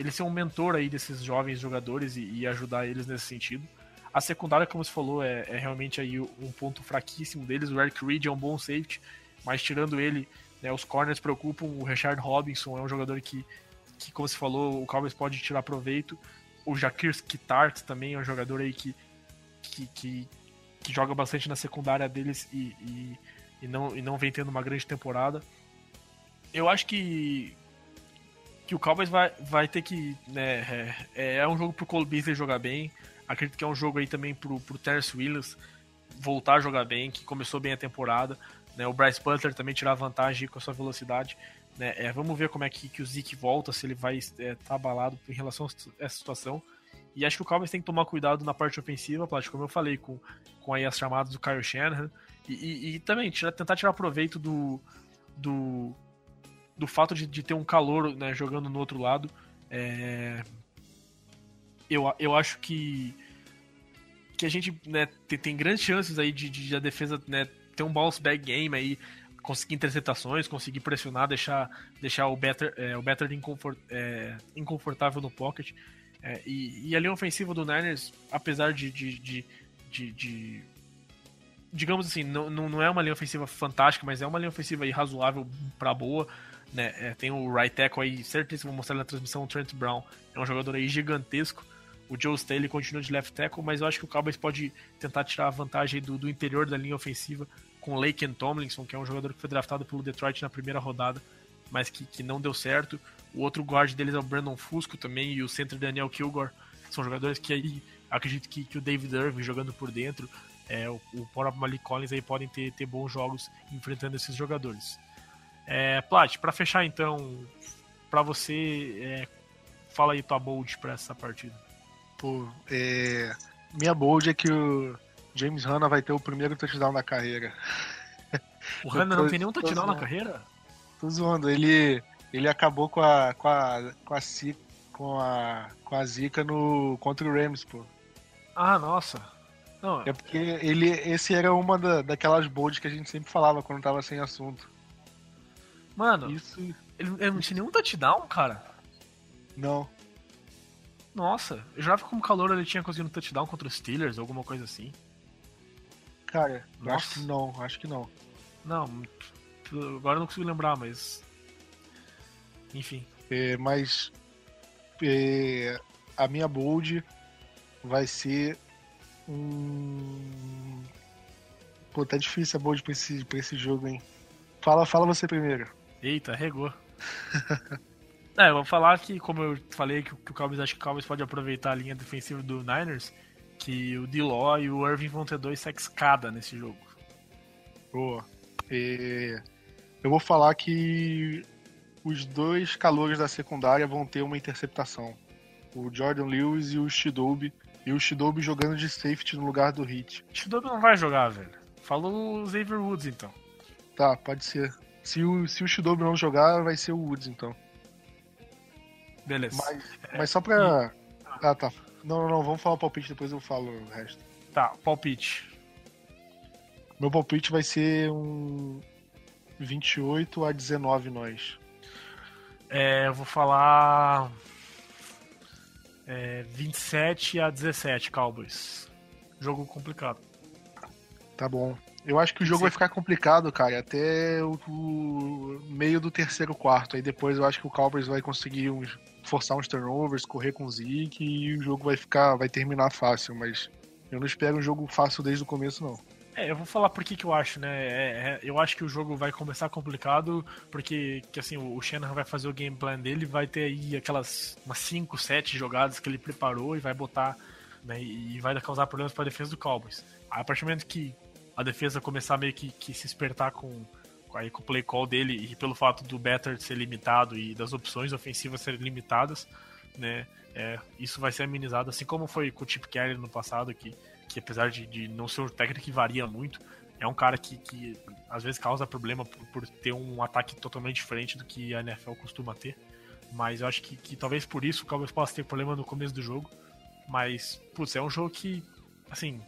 ele ser um mentor aí desses jovens jogadores e, e, ajudar eles nesse sentido. A secundária, como você falou, é, é, realmente aí um ponto fraquíssimo deles. O Eric Reed é um bom safety, mas tirando ele, né, os corners preocupam. O Richard Robinson é um jogador que, que como você falou, o Cowboys pode tirar proveito. O Jakir Skitart também é um jogador aí que, que, que, que joga bastante na secundária deles e, e, e, não, e não vem tendo uma grande temporada. Eu acho que, que o Cowboys vai, vai ter que. Né, é, é um jogo pro Cole Beasley jogar bem. Acredito que é um jogo aí também pro, pro Terence Williams voltar a jogar bem, que começou bem a temporada. Né, o Bryce Butler também tirar vantagem com a sua velocidade. Né, é, vamos ver como é que, que o Zeke volta, se ele vai estar é, tá abalado em relação a essa situação. E acho que o Cowboys tem que tomar cuidado na parte ofensiva, Plat, como eu falei, com, com aí as chamadas do Kyle Shanahan. E, e, e também tirar, tentar tirar proveito do, do, do fato de, de ter um calor né, jogando no outro lado. É... Eu, eu acho que, que a gente né, tem, tem, grandes chances aí de, de a defesa né, ter um bounce back game aí, conseguir interceptações, conseguir pressionar, deixar, deixar o Better, é, o better inconfort, é, inconfortável no pocket. É, e, e, a linha ofensiva do Niners, apesar de, de, de, de, de digamos assim, não, não é uma linha ofensiva fantástica, mas é uma linha ofensiva razoável para boa. Né? É, tem o right tackle aí, certeza vou mostrar na transmissão, o Trent Brown. É um jogador aí gigantesco. O Joe Staley continua de left tackle, mas eu acho que o Cowboys pode tentar tirar a vantagem do, do interior da linha ofensiva com o Laken Tomlinson, que é um jogador que foi draftado pelo Detroit na primeira rodada, mas que, que não deu certo. O outro guard deles é o Brandon Fusco também, e o center Daniel Kilgore. São jogadores que aí acredito que, que o David Irving jogando por dentro, é, o, o próprio Malik Collins aí podem ter, ter bons jogos enfrentando esses jogadores. É, Plat, para fechar então, para você, é, fala aí tua bold para essa partida. Pô, é, minha bold é que o James Hanna vai ter o primeiro touchdown da carreira. O Hanna não tem nenhum touchdown na carreira? Tô zoando, ele, ele acabou com a, com a, com a, com a, com a zica no, contra o Rams, pô. Ah, nossa. Não, é porque ele, esse era uma da, daquelas bolds que a gente sempre falava quando tava sem assunto. Mano, Isso... ele, ele não tinha nenhum touchdown, cara? Não. Nossa, eu jurava que como calor ele tinha conseguido um touchdown contra os Steelers, alguma coisa assim. Cara, Nossa. acho que não, acho que não. Não, agora eu não consigo lembrar, mas. Enfim. É, mas. É, a minha bold vai ser um. Pô, tá difícil a bold pra esse, pra esse jogo, hein? Fala, fala você primeiro. Eita, regou. é, eu vou falar que, como eu falei, que, o Cowboys acho que o Cowboys pode aproveitar a linha defensiva do Niners, que o Diló e o Irving vão ter dois sacks cada nesse jogo. Boa. E eu vou falar que os dois calores da secundária vão ter uma interceptação. O Jordan Lewis e o Shidobi. E o Shidobi jogando de safety no lugar do Hit. Shidobi não vai jogar, velho. Falou o Xavier Woods, então. Tá, pode ser. Se o, se o Shidobi não jogar, vai ser o Woods, então. Beleza. Mas, mas só pra. Ah, tá. Não, não, não, vamos falar o palpite, depois eu falo o resto. Tá, palpite. Meu palpite vai ser um 28 a 19 nós. É, eu vou falar. É, 27 a 17 Cowboys. Jogo complicado. Tá bom. Eu acho que o jogo Sim. vai ficar complicado, cara, até o, o meio do terceiro quarto. Aí depois eu acho que o Cowboys vai conseguir uns, forçar uns turnovers, correr com o Zeke e o jogo vai ficar, vai terminar fácil, mas eu não espero um jogo fácil desde o começo, não. É, eu vou falar por que que eu acho, né? É, é, eu acho que o jogo vai começar complicado, porque que, assim, o Shanahan vai fazer o game plan dele, vai ter aí aquelas umas 5, 7 jogadas que ele preparou e vai botar, né? E vai causar problemas para a defesa do Cowboys. Aí, a partir do momento que a defesa começar meio que, que se espertar com, aí, com o play call dele e pelo fato do Better ser limitado e das opções ofensivas serem limitadas, né? É, isso vai ser amenizado, assim como foi com o Chip Kelly no passado, que, que apesar de, de não ser um técnico que varia muito, é um cara que, que às vezes causa problema por, por ter um ataque totalmente diferente do que a NFL costuma ter. Mas eu acho que, que talvez por isso o Cowboys possa ter problema no começo do jogo. Mas, putz, é um jogo que, assim,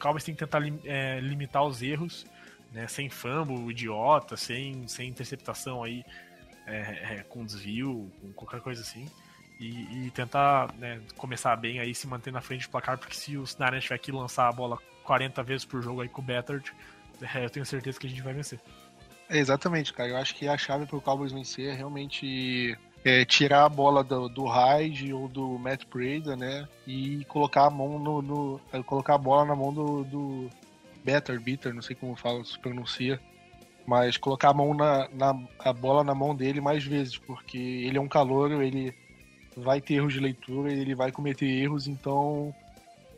Cowboys tem que tentar é, limitar os erros, né? Sem fumble, idiota, sem, sem interceptação aí, é, é, com desvio, com qualquer coisa assim. E, e tentar né, começar bem aí, se manter na frente do placar, porque se o Niners tiver que lançar a bola 40 vezes por jogo aí com o Bettard, é, eu tenho certeza que a gente vai vencer. É, exatamente, cara. Eu acho que a chave para o Cowboys vencer é realmente é, tirar a bola do, do Hyde ou do Matt Breda, né? E colocar a mão no, no é, colocar a bola na mão do, do Better, Bitter, não sei como fala, se pronuncia. Mas colocar a mão na, na a bola na mão dele mais vezes, porque ele é um calouro, ele vai ter erros de leitura, ele vai cometer erros, então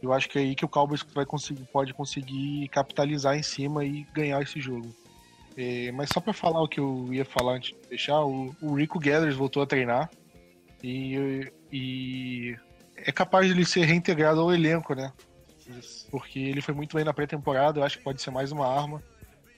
eu acho que é aí que o Cowboys vai conseguir, pode conseguir capitalizar em cima e ganhar esse jogo. É, mas só para falar o que eu ia falar antes de deixar, o, o Rico Gathers voltou a treinar e, e é capaz de ele ser reintegrado ao elenco, né? Porque ele foi muito bem na pré-temporada, eu acho que pode ser mais uma arma.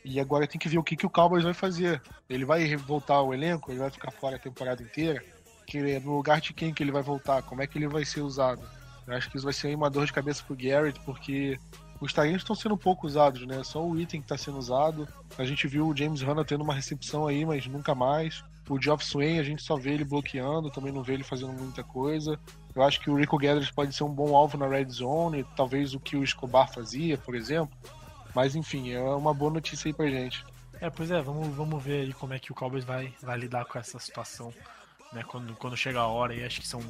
E agora tem que ver o que, que o Cowboys vai fazer. Ele vai voltar ao elenco? Ele vai ficar fora a temporada inteira? Que, no lugar de quem que ele vai voltar? Como é que ele vai ser usado? Eu acho que isso vai ser uma dor de cabeça pro Garrett, porque os talentos estão sendo pouco usados, né? Só o item que está sendo usado. A gente viu o James Hanna tendo uma recepção aí, mas nunca mais. O Geoff Swain, a gente só vê ele bloqueando, também não vê ele fazendo muita coisa. Eu acho que o Rico Gathers pode ser um bom alvo na red zone, talvez o que o Escobar fazia, por exemplo. Mas enfim, é uma boa notícia aí pra gente. É, pois é, vamos, vamos ver aí como é que o Cowboys vai, vai lidar com essa situação. Né, quando, quando chega a hora, e acho que são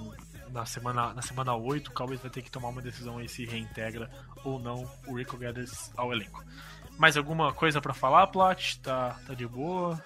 na semana, na semana 8, o Cowboys vai ter que tomar uma decisão aí se reintegra ou não o Rico Gathers ao elenco. Mais alguma coisa para falar, Plat? Tá, tá de boa?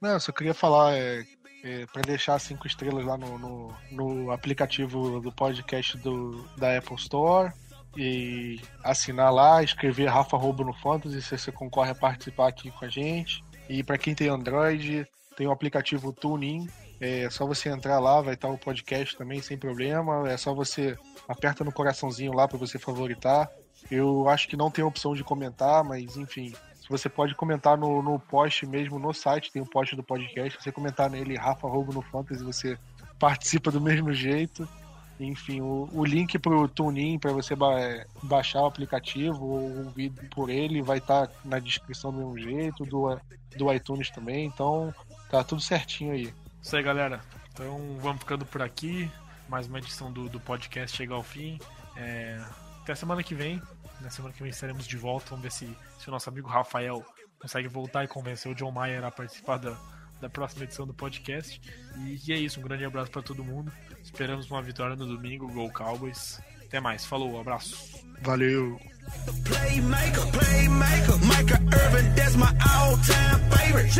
Não, eu só queria falar é, é, para deixar cinco estrelas lá no, no, no, aplicativo do podcast do, da Apple Store e assinar lá, escrever Rafa Roubo no Fantasy se você concorre a participar aqui com a gente. E para quem tem Android, tem o aplicativo TuneIn. É só você entrar lá, vai estar o podcast também sem problema. É só você aperta no coraçãozinho lá para você favoritar. Eu acho que não tem opção de comentar, mas enfim, você pode comentar no, no post mesmo no site, tem o um post do podcast. Você comentar nele Rafa Roubo no Fantasy, você participa do mesmo jeito. Enfim, o, o link pro TuneIn para você ba baixar o aplicativo ou ouvir por ele vai estar tá na descrição do mesmo jeito, do, do iTunes também. Então tá tudo certinho aí. Isso aí, galera. Então vamos ficando por aqui. Mais uma edição do, do podcast chega ao fim. É... Até semana que vem. Na semana que vem estaremos de volta. Vamos ver se, se o nosso amigo Rafael consegue voltar e convencer o John Mayer a participar da, da próxima edição do podcast. E, e é isso. Um grande abraço para todo mundo. Esperamos uma vitória no domingo. Gol Cowboys. Até mais. Falou. Abraço. Valeu. Playmaker, playmaker, Micah Irvin, that's my all-time favorite.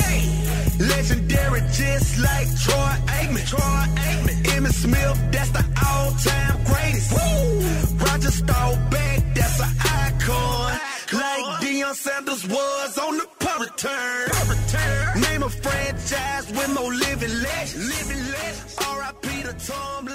Legendary, just like Troy Aikman. Troy Aikman, Emmitt Smith, that's the all-time greatest. Woo! Roger Staubach, that's an icon. Like Deion Sanders was on the punt return. Name a franchise with more living legends. Living legends. R.I.P. to Tom